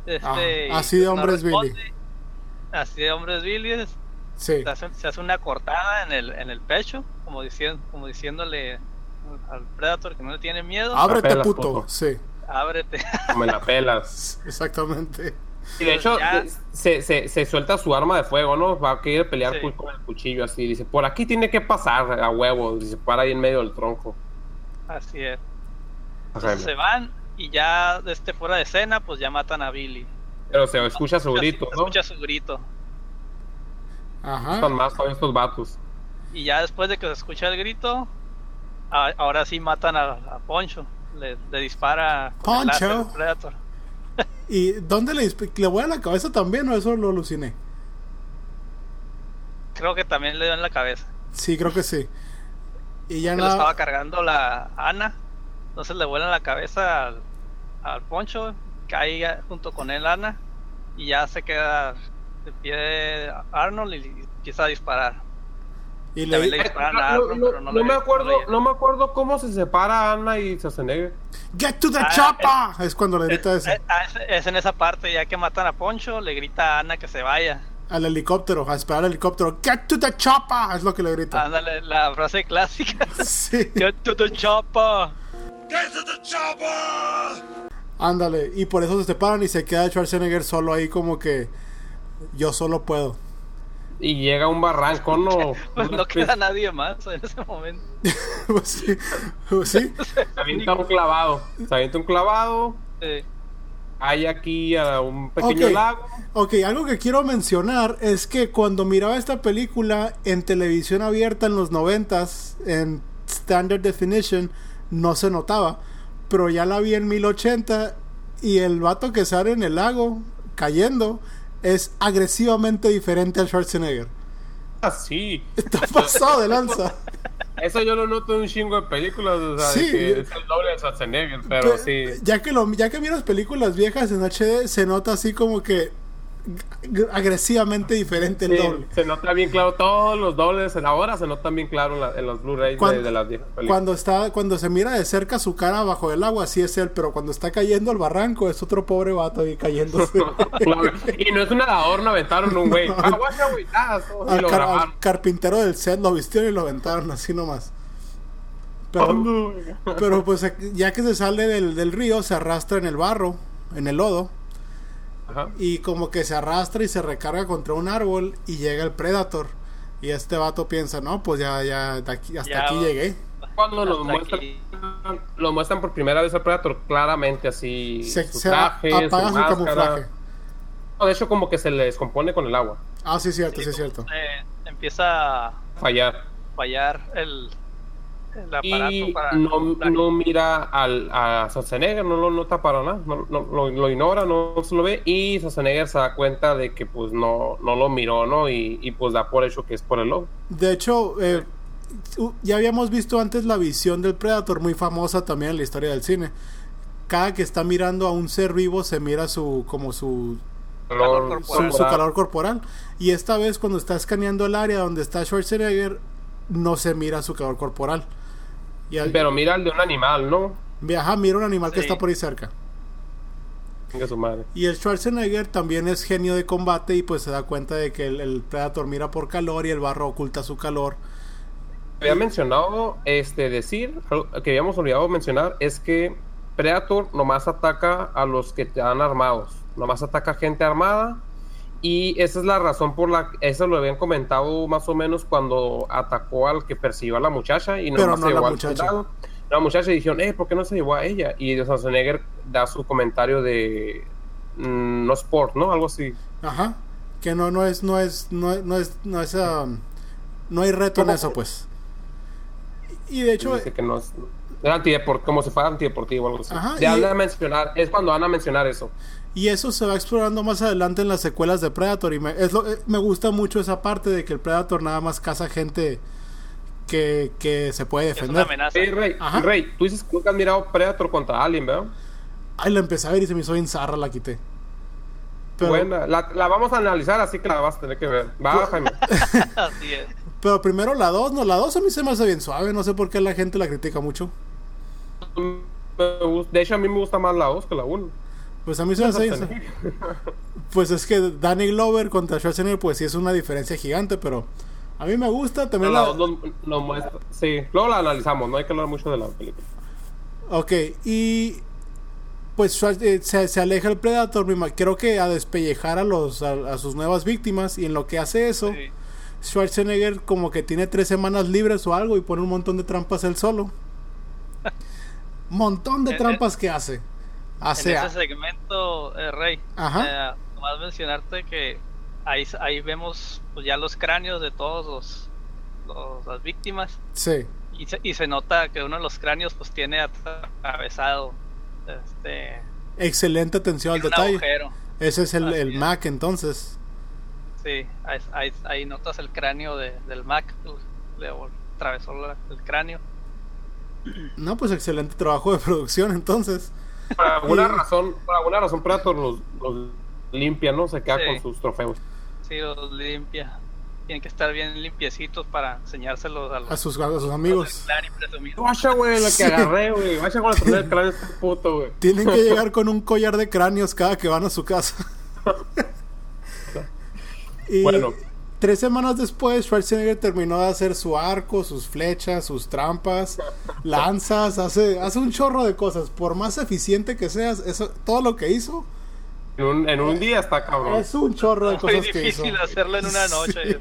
Este, Ah, así de no hombre es Billy. Así de hombre es Billy. es- Sí. Se hace, se hace una cortada en el, en el pecho, como, diciendo, como diciéndole al Predator que no le tiene miedo. Ábrete, puto. puto. Sí, Ábrete. Me la pelas. exactamente. Y de hecho, Ya. se, se, se suelta su arma de fuego, ¿no? Va a querer pelear Sí. con el cuchillo así. Dice, por aquí tiene que pasar a huevo. Y se para ahí en medio del tronco. Así es. Entonces se van y ya este, fuera de escena, pues ya matan a Billy. Pero se escucha su grito, Se ¿no? escucha su grito. Ajá. Son más todavía estos vatos. Y ya después de que se escucha el grito, a- ahora sí matan a, a Poncho. Le, le dispara con el láser Poncho. el Predator. ¿Y dónde le le voy a la cabeza también o eso lo aluciné? Creo que también le dio en la cabeza. Sí, creo que sí. Y ya Que lo estaba cargando la Ana. Entonces le vuela la cabeza al, al Poncho. Cae junto con él Ana. Y ya se queda de pie Arnold y empieza a disparar. Y le le disparan a No, Arnold, no- pero no, no le- me acuerdo, no me acuerdo cómo se separa Ana y Schwarzenegger. Get to the Ah, chopper. Es cuando le grita eso. Eh, ah, es, es en esa parte, ya que matan a Poncho, le grita a Ana que se vaya. Al helicóptero, a esperar al helicóptero. Get to the chopper. Es lo que le grita. Ándale, la frase clásica. Sí. Get to the chopper. Get to the chopper! Ándale. Y por eso se separan y se queda Schwarzenegger solo ahí como que yo solo puedo. Y llega a un barranco, ¿no? Pues no queda nadie más en ese momento. Pues sí. Pues sí. Se avienta un clavado. Se avienta un clavado. Sí. Hay aquí a un pequeño lago. Ok, algo que quiero mencionar es que cuando miraba esta película en televisión abierta en los noventas, en Standard Definition, no se notaba. Pero ya la vi en 1080 y el vato que sale en el lago cayendo es agresivamente diferente a Schwarzenegger. Así. Está pasado de lanza. Eso yo lo noto en un chingo de películas. O sea, Sí. que es el doble de Schwarzenegger. Pero sí. Ya que, lo, ya que miras películas viejas en HD, se nota así como que agresivamente diferente el Sí, doble. se nota bien claro todos los dobles ahora se notan bien claro en, la- en los Blu-rays de, las viejas películas. Cuando está, cuando se mira de cerca su cara bajo el agua, así es él, pero cuando está cayendo al barranco es otro pobre vato ahí cayéndose. Claro, y no es un nadador, no aventaron un güey. Güey, ah, al, car- al carpintero del set lo vistieron y lo aventaron así nomás. Pero, pero pues ya que se sale del, del río, se arrastra en el barro, en el lodo, Ajá. y como que se arrastra y se recarga contra un árbol y llega el Predator. Y este vato piensa, no, pues ya, ya, aquí- hasta Ya, aquí llegué. Cuando lo muestran, lo muestran por primera vez al Predator, claramente así. Se, su se traje, apaga su, máscara. camuflaje. No, de hecho, como que se le descompone con el agua. Ah, sí, cierto, sí, es cierto. Eh, empieza a Fallar. fallar el, el aparato Y para no, no mira al, a Schwarzenegger, no lo nota para nada, no, no- lo, lo ignora, no se lo ve y Schwarzenegger se da cuenta de que pues no, no lo miró, ¿no? Y, y, pues da por hecho que es por el lobo. De hecho, eh, ya habíamos visto antes la visión del Predator, muy famosa también en la historia del cine. Cada que está mirando a un ser vivo se mira su como su Calor su, su calor corporal. Y esta vez cuando está escaneando el área donde está Schwarzenegger, no se mira su calor corporal. Y al- Pero mira el de un animal, ¿no? Ajá, mira un animal que está por ahí cerca. Venga su madre. Y el Schwarzenegger también es genio de combate y pues se da cuenta de que el, el Predator mira por calor y el barro oculta su calor. Había mencionado, este, decir, algo que habíamos olvidado mencionar, es que Predator nomás ataca a los que están armados, nomás ataca gente armada y esa es la razón por la eso lo habían comentado más o menos cuando atacó al que persiguió a la muchacha y Pero no se a la llevó al muchacha. soldado. La muchacha dijeron, eh, ¿por qué no se llevó a ella? Y Schwarzenegger da su comentario de mm, no sport, ¿no? Algo así. Ajá. Que no, no es, no es, no, no es, no es, um, no hay reto en eso, pues. Y de hecho, Dice que no es era como si fuera antideportivo o algo así. Ajá, Ya y- van a mencionar, es cuando van a mencionar eso. Y eso se va explorando más adelante en las secuelas de Predator. Y me, es lo- eh, me gusta mucho esa parte de que el Predator nada más caza gente que, que se puede Es una defender. amenaza. Hey, Rey, Ajá. Rey, tú dices que nunca has mirado Predator contra Alien, ¿verdad? Ay, la empecé a ver y se me hizo bien zarra, la quité. Pero, Buena. La, la vamos a analizar, así que la vas a tener que ver. Va, Jaime. Así es. Pero primero la 2, no, la 2 a mí se me hace bien suave, no sé por qué la gente la critica mucho. De hecho, a mí me gusta más la 2 que la 1. Pues a mí se me hace. Pues es que Danny Glover contra Schwarzenegger, pues sí es una diferencia gigante, pero a mí me gusta también la la... 2 nos, nos muestra. Sí, luego la analizamos, no hay que hablar mucho de la película. Ok, y pues eh, se, se aleja el Predator, creo que a despellejar a, los, a, a sus nuevas víctimas, y en lo que hace eso, Sí. Schwarzenegger como que tiene tres semanas libres o algo y pone un montón de trampas él solo. montón de Eh, eh, trampas que hace. Hace... en ese segmento, eh, Rey, Ajá. eh, nomás mencionarte que ahí, ahí vemos pues, ya los cráneos de todos los, los- las víctimas Sí, y se, y se nota que uno de los cráneos pues tiene atravesado este excelente atención al detalle. agujero. Ese es el, el. Mac entonces. Sí, ahí, ahí- ahí notas el cráneo de- del Mac, le atravesó la- el cráneo. No, pues excelente trabajo de producción entonces. Por alguna Y- razón, por alguna razón Predator los, los limpia, ¿no? Se queda Sí. con sus trofeos. Sí, los limpia. Tienen que estar bien limpiecitos para enseñárselos a los, A sus, a sus amigos. Guacha, güey, la que Sí. agarré, güey. Guacha con la tornera del cráneo este puto, güey. Tienen que llegar con un collar de cráneos cada que van a su casa. y Bueno. Tres semanas después, Schwarzenegger terminó de hacer su arco, sus flechas, sus trampas, lanzas, hace, hace un chorro de cosas. Por más eficiente que seas, eso, todo lo que hizo En un, en un día está cabrón. es un chorro de cosas que hizo. difícil hacerlo en una noche. Sí.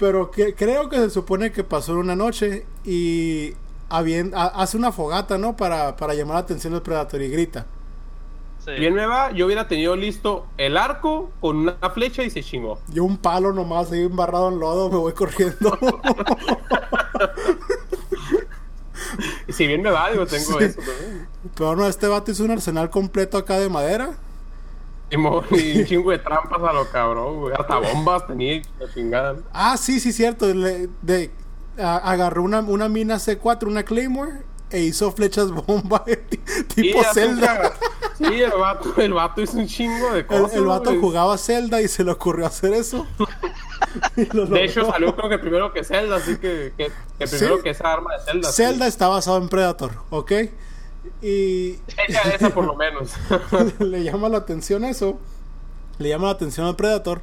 Pero que, creo que se supone que pasó en una noche y hace una fogata, ¿no? Para, para llamar la atención del Predator y grita. Sí. Bien me va, yo hubiera tenido listo el arco con una flecha y se chingó. Yo un palo nomás ahí embarrado en lodo, me voy corriendo. Y si bien me va, digo, tengo Sí. eso también. Pero no, este vato hizo un arsenal completo acá de madera. Y, un chingo de trampas a lo cabrón, güey. Hasta bombas tenía la chingada. Ah, sí, sí, cierto. le- de, a- agarró una, una mina C4, una Claymore, e hizo flechas bomba tipo Zelda. Sí, el vato, el vato hizo un chingo de El, cosas. el vato güey. jugaba Zelda y se le ocurrió hacer eso. De hecho, salió creo que primero que Zelda, así que, que, que primero Sí. que esa arma de Zelda. Zelda está basado en Predator, ¿ok? Y. Esa, esa por lo menos. le llama la atención eso. Le llama la atención al Predator.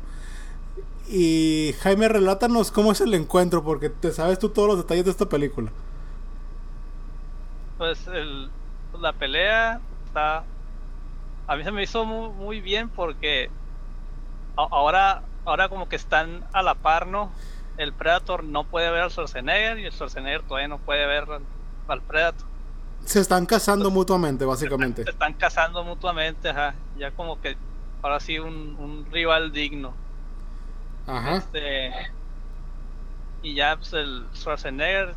Y Jaime, relátanos cómo es el encuentro, porque te sabes tú todos los detalles de esta película. Pues el, pues, la pelea está. A mí se me hizo muy, muy bien porque a- ahora, ahora como que están a la par, ¿no? El Predator no puede ver al Schwarzenegger y el Schwarzenegger todavía no puede ver al, al Predator. Se están casando mutuamente, básicamente. Se están cazando mutuamente, ajá. Ya como que ahora sí un, un rival digno. Ajá. Este, y ya pues, el Schwarzenegger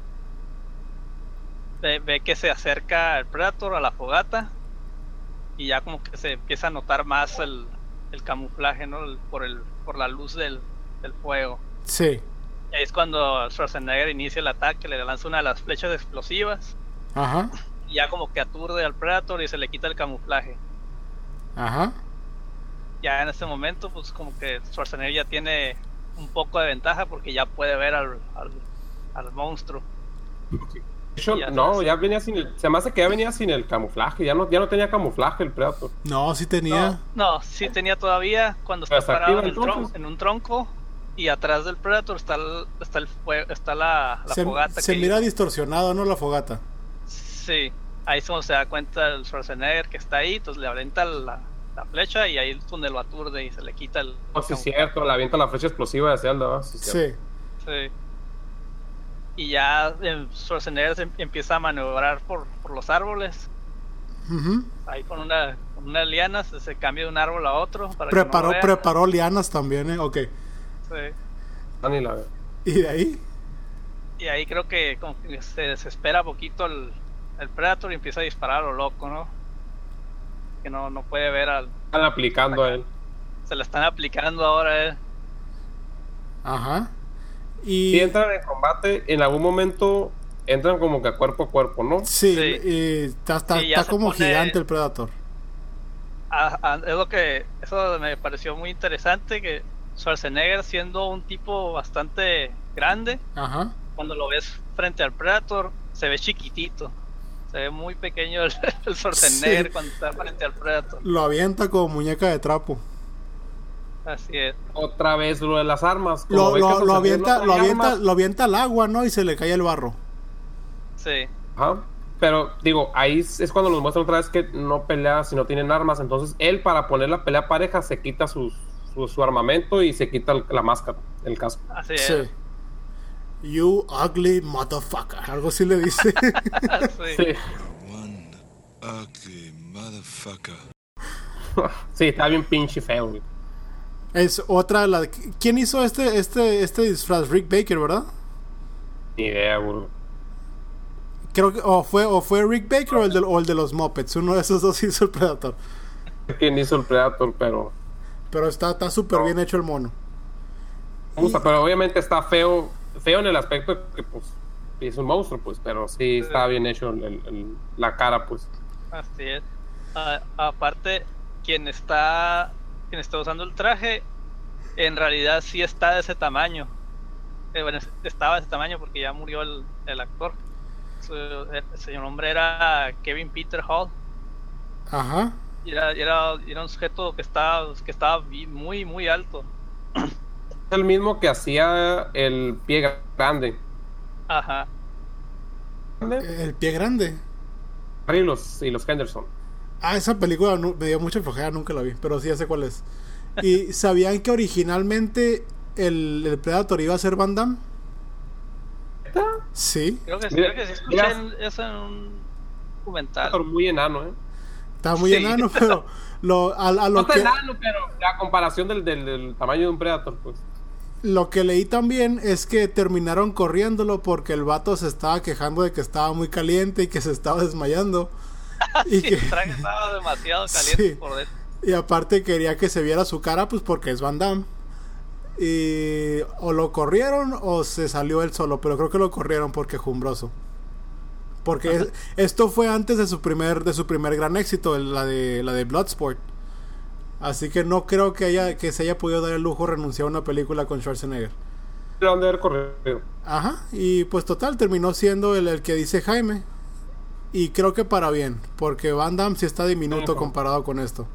ve, ve que se acerca el Predator a la fogata y ya como que se empieza a notar más el, el camuflaje, ¿no? El- por, el, por la luz del, del fuego. Sí. Y ahí es cuando Schwarzenegger inicia el ataque, le lanza una de las flechas explosivas Ajá. y ya como que aturde al Predator y se le quita el camuflaje. Ajá. Ya en este momento pues como que Schwarzenegger ya tiene un poco de ventaja porque ya puede ver al, al, al monstruo. De hecho, Ya no, ya venía sin el, se me hace que ya venía sin el camuflaje, ya no, ya no tenía camuflaje el Predator. No, sí tenía. No, no, sí tenía todavía cuando está parado en, el tron- entonces. en un tronco y atrás del Predator está el, está el fue- está la, la se fogata. se que mira hizo. distorsionado, ¿no? La fogata. Sí, ahí es cuando se da cuenta el Schwarzenegger que está ahí, entonces le avienta la, la flecha y ahí es donde lo aturde y se le quita el... Oh, sí, el es cierto, le avienta la flecha explosiva de Zelda, ¿va? Sí, cierto. Sí. Sí. Y ya Schwarzenegger se em- empieza a maniobrar por, por los árboles. Ujú. Ahí con una, con una liana se, se cambia de un árbol a otro. Para que no Preparó, preparó lianas también, ¿eh? Ok. Sí. Ah, ni la veo. ¿Y de ahí? Y ahí creo que como que se desespera poquito el, el Predator y empieza a disparar a lo loco, ¿no? Que no, no puede ver al... Están aplicando a él. Se le están aplicando ahora, ¿eh? Ajá. Y... Si entran en combate, en algún momento entran como que a cuerpo a cuerpo, ¿no? Sí, Sí. y está, está- Sí, ya está se como pone- gigante el Predator. Ah, ah, es lo que... Eso me pareció muy interesante, que Schwarzenegger siendo un tipo bastante grande. Ajá. Cuando lo ves frente al Predator, se ve chiquitito. Se ve muy pequeño el, el Schwarzenegger Sí. cuando está frente al Predator. Lo avienta como muñeca de trapo. Así es. Otra vez lo de las armas. como Lo, lo, lo avienta, lo avienta, armas. lo avienta al agua, ¿no? Y se le cae el barro. Sí. Ajá. Pero digo, ahí es es cuando nos muestran otra vez que no pelea si no tienen armas. Entonces él para poner la pelea pareja se quita sus- su, su armamento y se quita el- la máscara, el casco. Así es. Sí. You ugly motherfucker. Algo así le dice. Sí. Sí, One ugly motherfucker. sí, está bien pinche feo, güey. Es otra de las. ¿Quién hizo este, este, este disfraz? Rick Baker, ¿verdad? Ni idea, güey. Creo que o fue, o fue Rick Baker o el, de, o el de los Muppets. Uno de esos dos hizo el Predator. quién hizo el Predator, pero. Pero está está súper bien hecho el mono. me gusta, pero obviamente está feo, feo en el aspecto de que pues es un monstruo, pues, pero sí está bien hecho el- el- la cara, pues. Así es. Aparte, quien está, quien está usando el traje, en realidad sí está de ese tamaño. Eh, bueno, estaba de ese tamaño porque ya murió el, el actor. Su, el, su nombre era Kevin Peter Hall. Ajá. Y era, era, era un sujeto que estaba, que estaba muy, muy alto. Es el mismo que hacía el pie grande. Ajá. El pie grande. Y los, y los Henderson. Ah, esa película me dio mucha flojera, nunca la vi, pero sí ya sé cuál es. ¿Y sabían que originalmente el, el Predator iba a ser Van Damme? Sí, Creo que, Mira, creo que sí escuché mira. en- eso en un documental. Predator muy enano, ¿eh? está muy Sí. enano, pero lo, a, a No lo, está que, enano, pero la comparación del, del, del tamaño de un Predator, pues. lo que leí también es que terminaron corriéndolo porque el vato se estaba quejando de que estaba muy caliente y que se estaba desmayando. y, Sí, que, el traje estaba demasiado caliente Sí. por dentro. y aparte quería que se viera su cara, pues porque es Van Damme. Y o lo corrieron o se salió él solo, pero creo que lo corrieron porque jumbroso. Porque es- esto fue antes de su primer de su primer gran éxito, la de la de Bloodsport. Así que no creo que haya que se haya podido dar el lujo de renunciar a una película con Schwarzenegger. ¿De dónde haber corrido? Ajá, y pues total terminó siendo el, el que dice Jaime. Y creo que para bien, porque Van Damme sí está diminuto comparado con esto.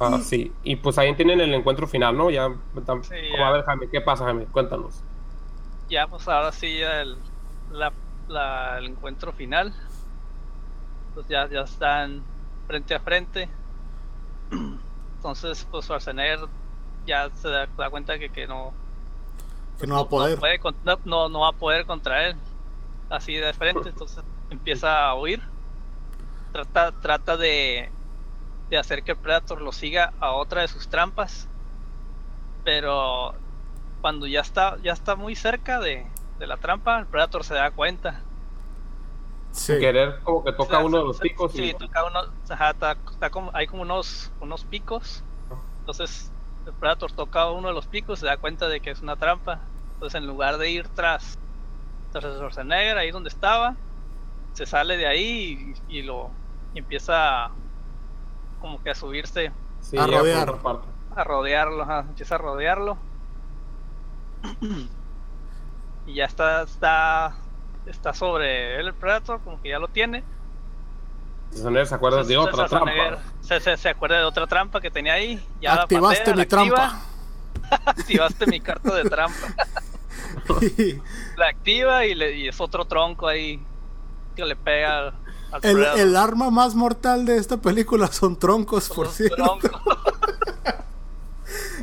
Ah, sí. Y pues ahí tienen el encuentro final, ¿no? Ya. tam- Sí, ya. a ver, Jaime, ¿qué pasa, Jaime? Cuéntanos. ya pues ahora sí ya el, la, la- el encuentro final pues ya, ya están frente a frente entonces pues Schwarzenegger ya se da, da cuenta que, que no, Que no va a poder. puede con- no, no, no va a poder contra él así de frente entonces empieza a huir. Trata trata de de hacer que el Predator lo siga a otra de sus trampas pero cuando ya está ya está muy cerca de, de la trampa el Predator se da cuenta. Sí. Querer como que toca O sea, uno de los picos sí, y toca uno ajá, está- está como, hay como unos unos picos. Entonces el Predator toca uno de los picos se da cuenta de que es una trampa. Entonces en lugar de ir tras tras el Schwarzenegger ahí donde estaba se sale de ahí y, y lo y empieza como que a subirse sí, A ya por rodear. otra parte. a rodearlo, ajá, empieza a rodearlo. y ya está, está, está sobre él el Predator, como que ya lo tiene. Schwarzenegger se acuerda de Entonces, otra trampa. Se, se, se acuerda de otra trampa que tenía ahí. Ya la Activaste patea, mi la activa, trampa. activaste mi carta de trampa. La activa y, le, y es otro tronco ahí que le pega al, al el, arma más mortal de esta película son troncos, por cierto. tronco.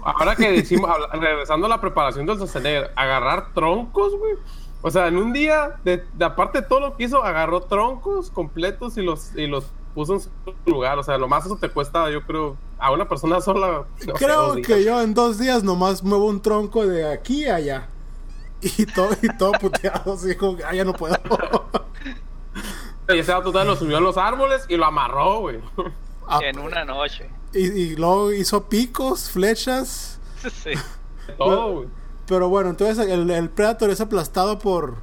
Ahora que decimos, regresando a la preparación del Schwarzenegger, agarrar troncos, güey. O sea, en un día, de, de aparte de todo lo que hizo, agarró troncos completos y los, y los puso en su lugar. O sea, lo más eso te cuesta, yo creo, a una persona sola. no Creo que yo en dos días nomás muevo un tronco de aquí a allá. Y todo, y todo puteado, así como que, ah, ya no puedo. Y ese auto también lo subió a los árboles y lo amarró, güey. Ah, en una noche. y, y luego hizo picos, flechas. Sí, Todo, güey. Pero bueno, entonces el, el Predator es aplastado por.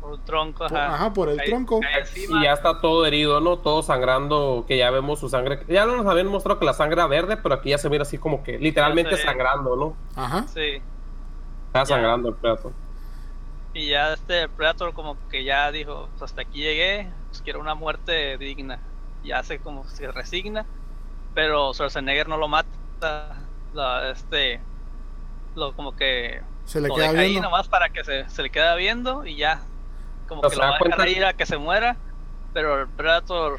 por un tronco. Por- Ajá, ajá, por el tronco. Y ya está todo herido, ¿no? Todo sangrando, que ya vemos su sangre. Ya nos habían mostrado que la sangre era verde, pero aquí ya se mira así como que literalmente Sí. sangrando, ¿no? Ajá. Sí. Está Ya. sangrando el Predator. Y ya este Predator como que ya dijo, pues hasta aquí llegué, pues quiero una muerte digna. Ya se como se resigna, pero Schwarzenegger no lo mata, la- este, lo como que Se le lo queda deja ahí viendo. nomás para que se, se le queda viendo y ya, como O que lo va a dejar ir a que se muera, pero el Predator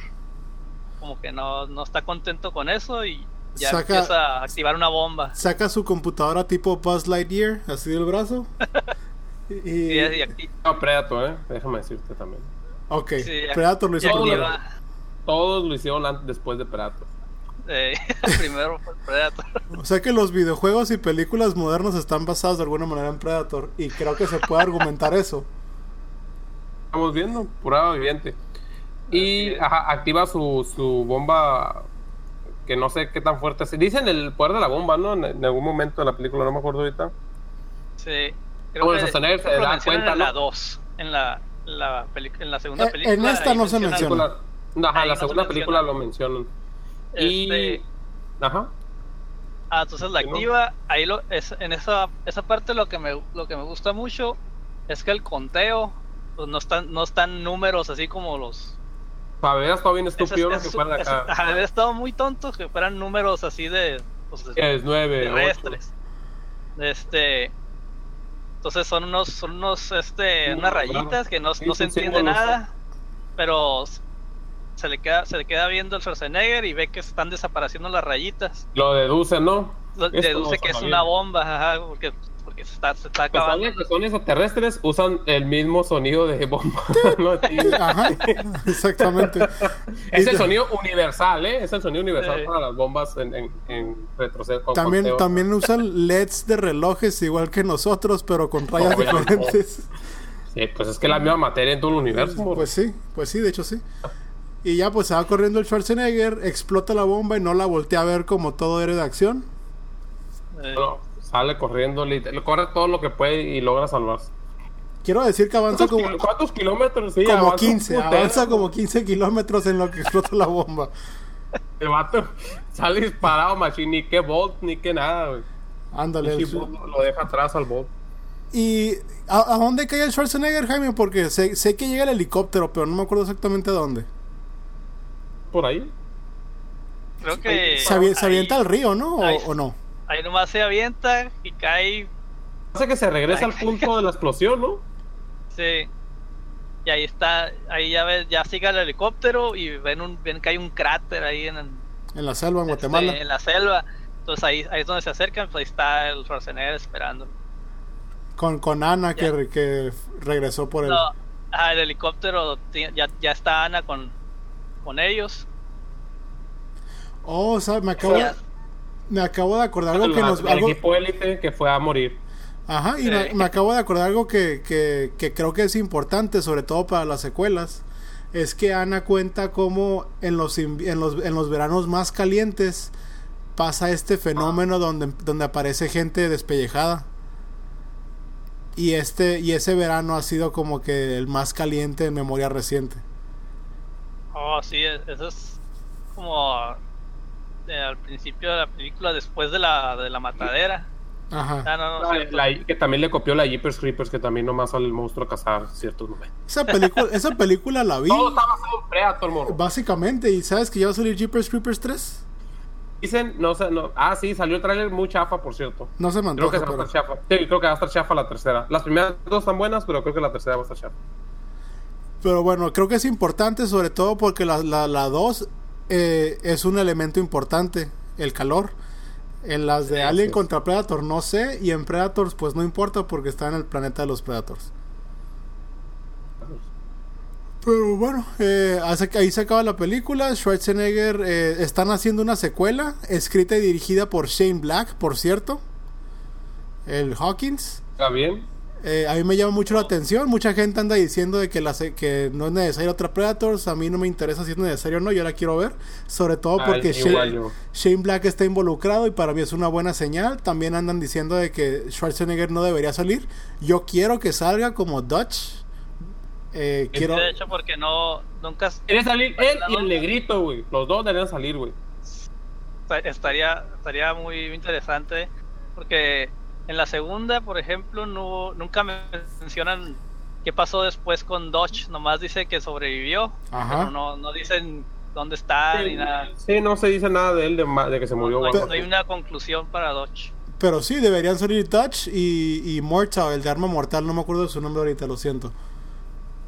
como que no, no está contento con eso y ya Saca- empieza a activar una bomba. Saca su computadora tipo Buzz Lightyear, así del brazo. y, No, Predator, ¿eh? Déjame decirte también. ok, sí, Predator lo hizo todo lo- primero. Todos lo hicieron antes, después de Predator. eh, primero fue Predator. O sea que los videojuegos y películas modernas están basados de alguna manera en Predator. Y creo que se puede argumentar eso. Estamos viendo, prueba viviente. Y ajá, activa su, su bomba que no sé qué tan fuerte es. Dicen el poder de la bomba, ¿no? En, en algún momento de la película, no me acuerdo ahorita. Sí. Creo Bueno, que, Schwarzenegger se da cuenta, en la ¿no? 2. En la, la, en la segunda Eh, película. en esta no se mencionan- menciona. Ajá, Ahí la no segunda película lo mencionan. Y. Este, Ajá. ah, entonces la activa. Ahí lo, es, en esa, esa parte lo que, me, lo que me gusta mucho es que el conteo pues, no están no están números así como los. Para ver, está bien estúpido que eso- fuera de eso- acá. ajá, había estado muy tontos que fueran números así de. pues, de- Que es 9, 8. terrestres. Este. Entonces son unos, son unos, este, unas rayitas que no, no se entiende nada, pero se le queda, se le queda viendo el Schwarzenegger y ve que están desapareciendo las rayitas. Lo deduce, ¿no? Lo- Deduce que es una bomba, ajá, porque, porque se está, se está Pues acabando. son, son extraterrestres usan el mismo sonido de bomba. ¿no? Sí. Ajá, exactamente. Es el sonido universal, ¿eh? Es el sonido universal Sí. para las bombas en, en, en retroceso. con También, conteo. también usan LEDs de relojes igual que nosotros, pero con rayas Obviamente. diferentes. Sí, pues es que la misma materia en todo el universo. Pues sí, pues sí, de hecho sí. Y ya pues se va corriendo el Schwarzenegger, explota la bomba y no la voltea a ver como todo héroe de acción. Eh, Bueno, sale corriendo, corre todo lo que puede y logra salvarse. Quiero decir que avanza ¿Cuántos, como, cuántos kilómetros? Sí, como avanza un 15, putero. avanza como 15 kilómetros en lo que explota la bomba. El vato sale disparado, machín, ni qué bolt, ni qué nada, güey. Ándale. Y el- lo lo deja atrás al bolt. ¿Y a, a dónde cae el Schwarzenegger, Jaime? Porque sé, sé que llega el helicóptero, pero no me acuerdo exactamente a dónde. Por ahí. creo que Se, avi- se ahí- avienta al río, ¿no? ¿O, ahí- o no? Ahí nomás se avienta y cae, Hace que se regresa al punto de la explosión, ¿no? sí. Y ahí está, ahí ya ves, ya sigue el helicóptero y ven un, ven que hay un cráter ahí en, En la selva, en este, Guatemala. en la selva. Entonces ahí, ahí es donde se acercan, pues ahí está el Schwarzenegger esperando. Con, con Ana que, Ya. que regresó por el... No, ajá, el helicóptero ya, ya está Ana con, con ellos. Oh, ¿sabes? Me acabo, Ya- me acabo de acordar algo que nos... el algo- equipo élite que fue a morir. Ajá, y me, acabo de acordar algo que, que, que creo que es importante, sobre todo para las secuelas. Es que Ana cuenta cómo en los, en los, en los veranos más calientes pasa este fenómeno donde, donde aparece gente despellejada. Y, este, y ese verano ha sido como que el más caliente en memoria reciente. Oh, sí, es- eso es como eh, al principio de la película, después de la, de la matadera. Ajá. Ah, no, no, La- sí, la- que también le copió la Jeepers Creepers, que también nomás sale el monstruo a cazar ciertos momentos. Esa película, esa película la vi Todo está basado en Predator, morro. básicamente. ¿Y sabes que ya va a salir Jeepers Creepers 3? Dicen, no sé, no. Ah, sí, salió el tráiler muy chafa, por cierto. No se me Creo que antoja, se va a pero... estar chafa. Sí, creo que va a estar chafa la tercera. Las primeras dos están buenas, pero creo que la tercera va a estar chafa. Pero bueno, creo que es importante sobre todo porque la 2 la, la dos, eh, es un elemento importante, el calor. En las de Alien sí, contra Predator no sé, y en Predators pues no importa porque está en el planeta de los Predators. Pero bueno, eh, hace ahí se acaba la película. Schwarzenegger eh, están haciendo una secuela, escrita y dirigida por Shane Black, por cierto. El Hawkins. ¿Está bien? Eh, a mí me llama mucho la atención. Mucha gente anda diciendo de que, la que no es necesario otra Predators. A mí no me interesa si es necesario o no. Yo la quiero ver. Sobre todo Ah, porque Shane, Black está involucrado y para mí es una buena señal. También andan diciendo de que Schwarzenegger no debería salir. Yo quiero que salga como Dutch. Eh, quiero... De hecho, porque no, nunca salir él y el negrito, güey. Los dos deberían salir, güey. esta- estaría, estaría muy interesante porque En la segunda, por ejemplo, no nunca me mencionan qué pasó después con Dodge. Nomás dice que sobrevivió. Ajá. Pero no, no dicen dónde está ni nada. Sí, no se dice nada de él, de, que se murió. No hay, bueno. no hay una conclusión para Dodge. Pero sí, deberían salir Dutch y, y Mortal, el de arma mortal, no me acuerdo de su nombre ahorita, lo siento.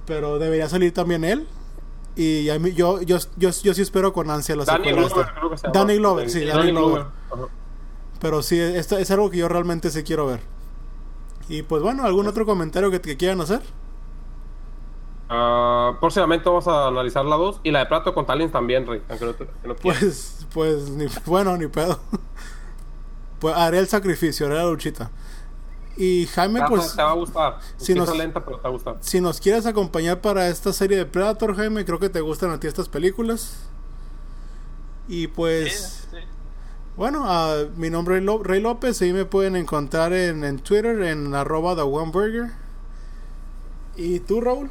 Pero debería salir también él. Y a mí, yo, yo, yo, yo sí espero con ansia la Danny secuela Glover, esta. creo que se llama. Danny Glover, sí, Danny Glover. Pero sí, esto es algo que yo realmente sí quiero ver. Y pues bueno, ¿algún otro comentario que, que quieran hacer? Ah, próximamente vamos a analizar la 2 y la de Plato con Talents también, Rey. Aunque no, te- que no quieras. Pues, pues, ni, bueno, ni pedo. Pues haré el sacrificio, haré la luchita. Y Jaime, Te pues, te va a gustar. si nos- lenta, pero te va a gustar. si nos quieres acompañar para esta serie de Predator, Jaime, creo que te gustan a ti estas películas. Y pues, sí. Bueno, ah, mi nombre es Lo- Rey López, ahí me pueden encontrar en, en Twitter, en arroba The One Burger. ¿Y tú, Raúl?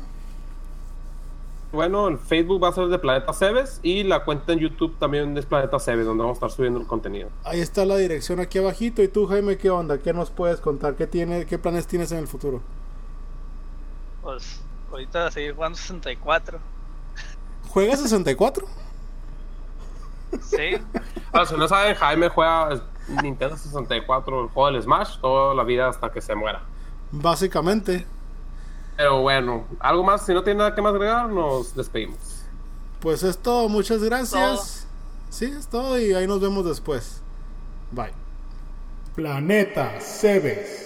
Bueno, el Facebook va a ser de Planeta Cebes y la cuenta en YouTube también es Planeta Cebes, donde vamos a estar subiendo el contenido. Ahí está la dirección aquí abajito. ¿Y tú, Jaime, qué onda? ¿Qué nos puedes contar? ¿Qué, tiene, qué planes tienes en el futuro? Pues ahorita a seguir jugando 64. ¿Juegas 64? Sí. Ah, si no saben, Jaime juega Nintendo 64, el juego del Smash, toda la vida hasta que se muera. Básicamente. Pero bueno, algo más, si no tiene nada que más agregar, nos despedimos. Pues es todo, muchas gracias. Sí, es todo y ahí nos vemos después. Bye. Planeta Cebes.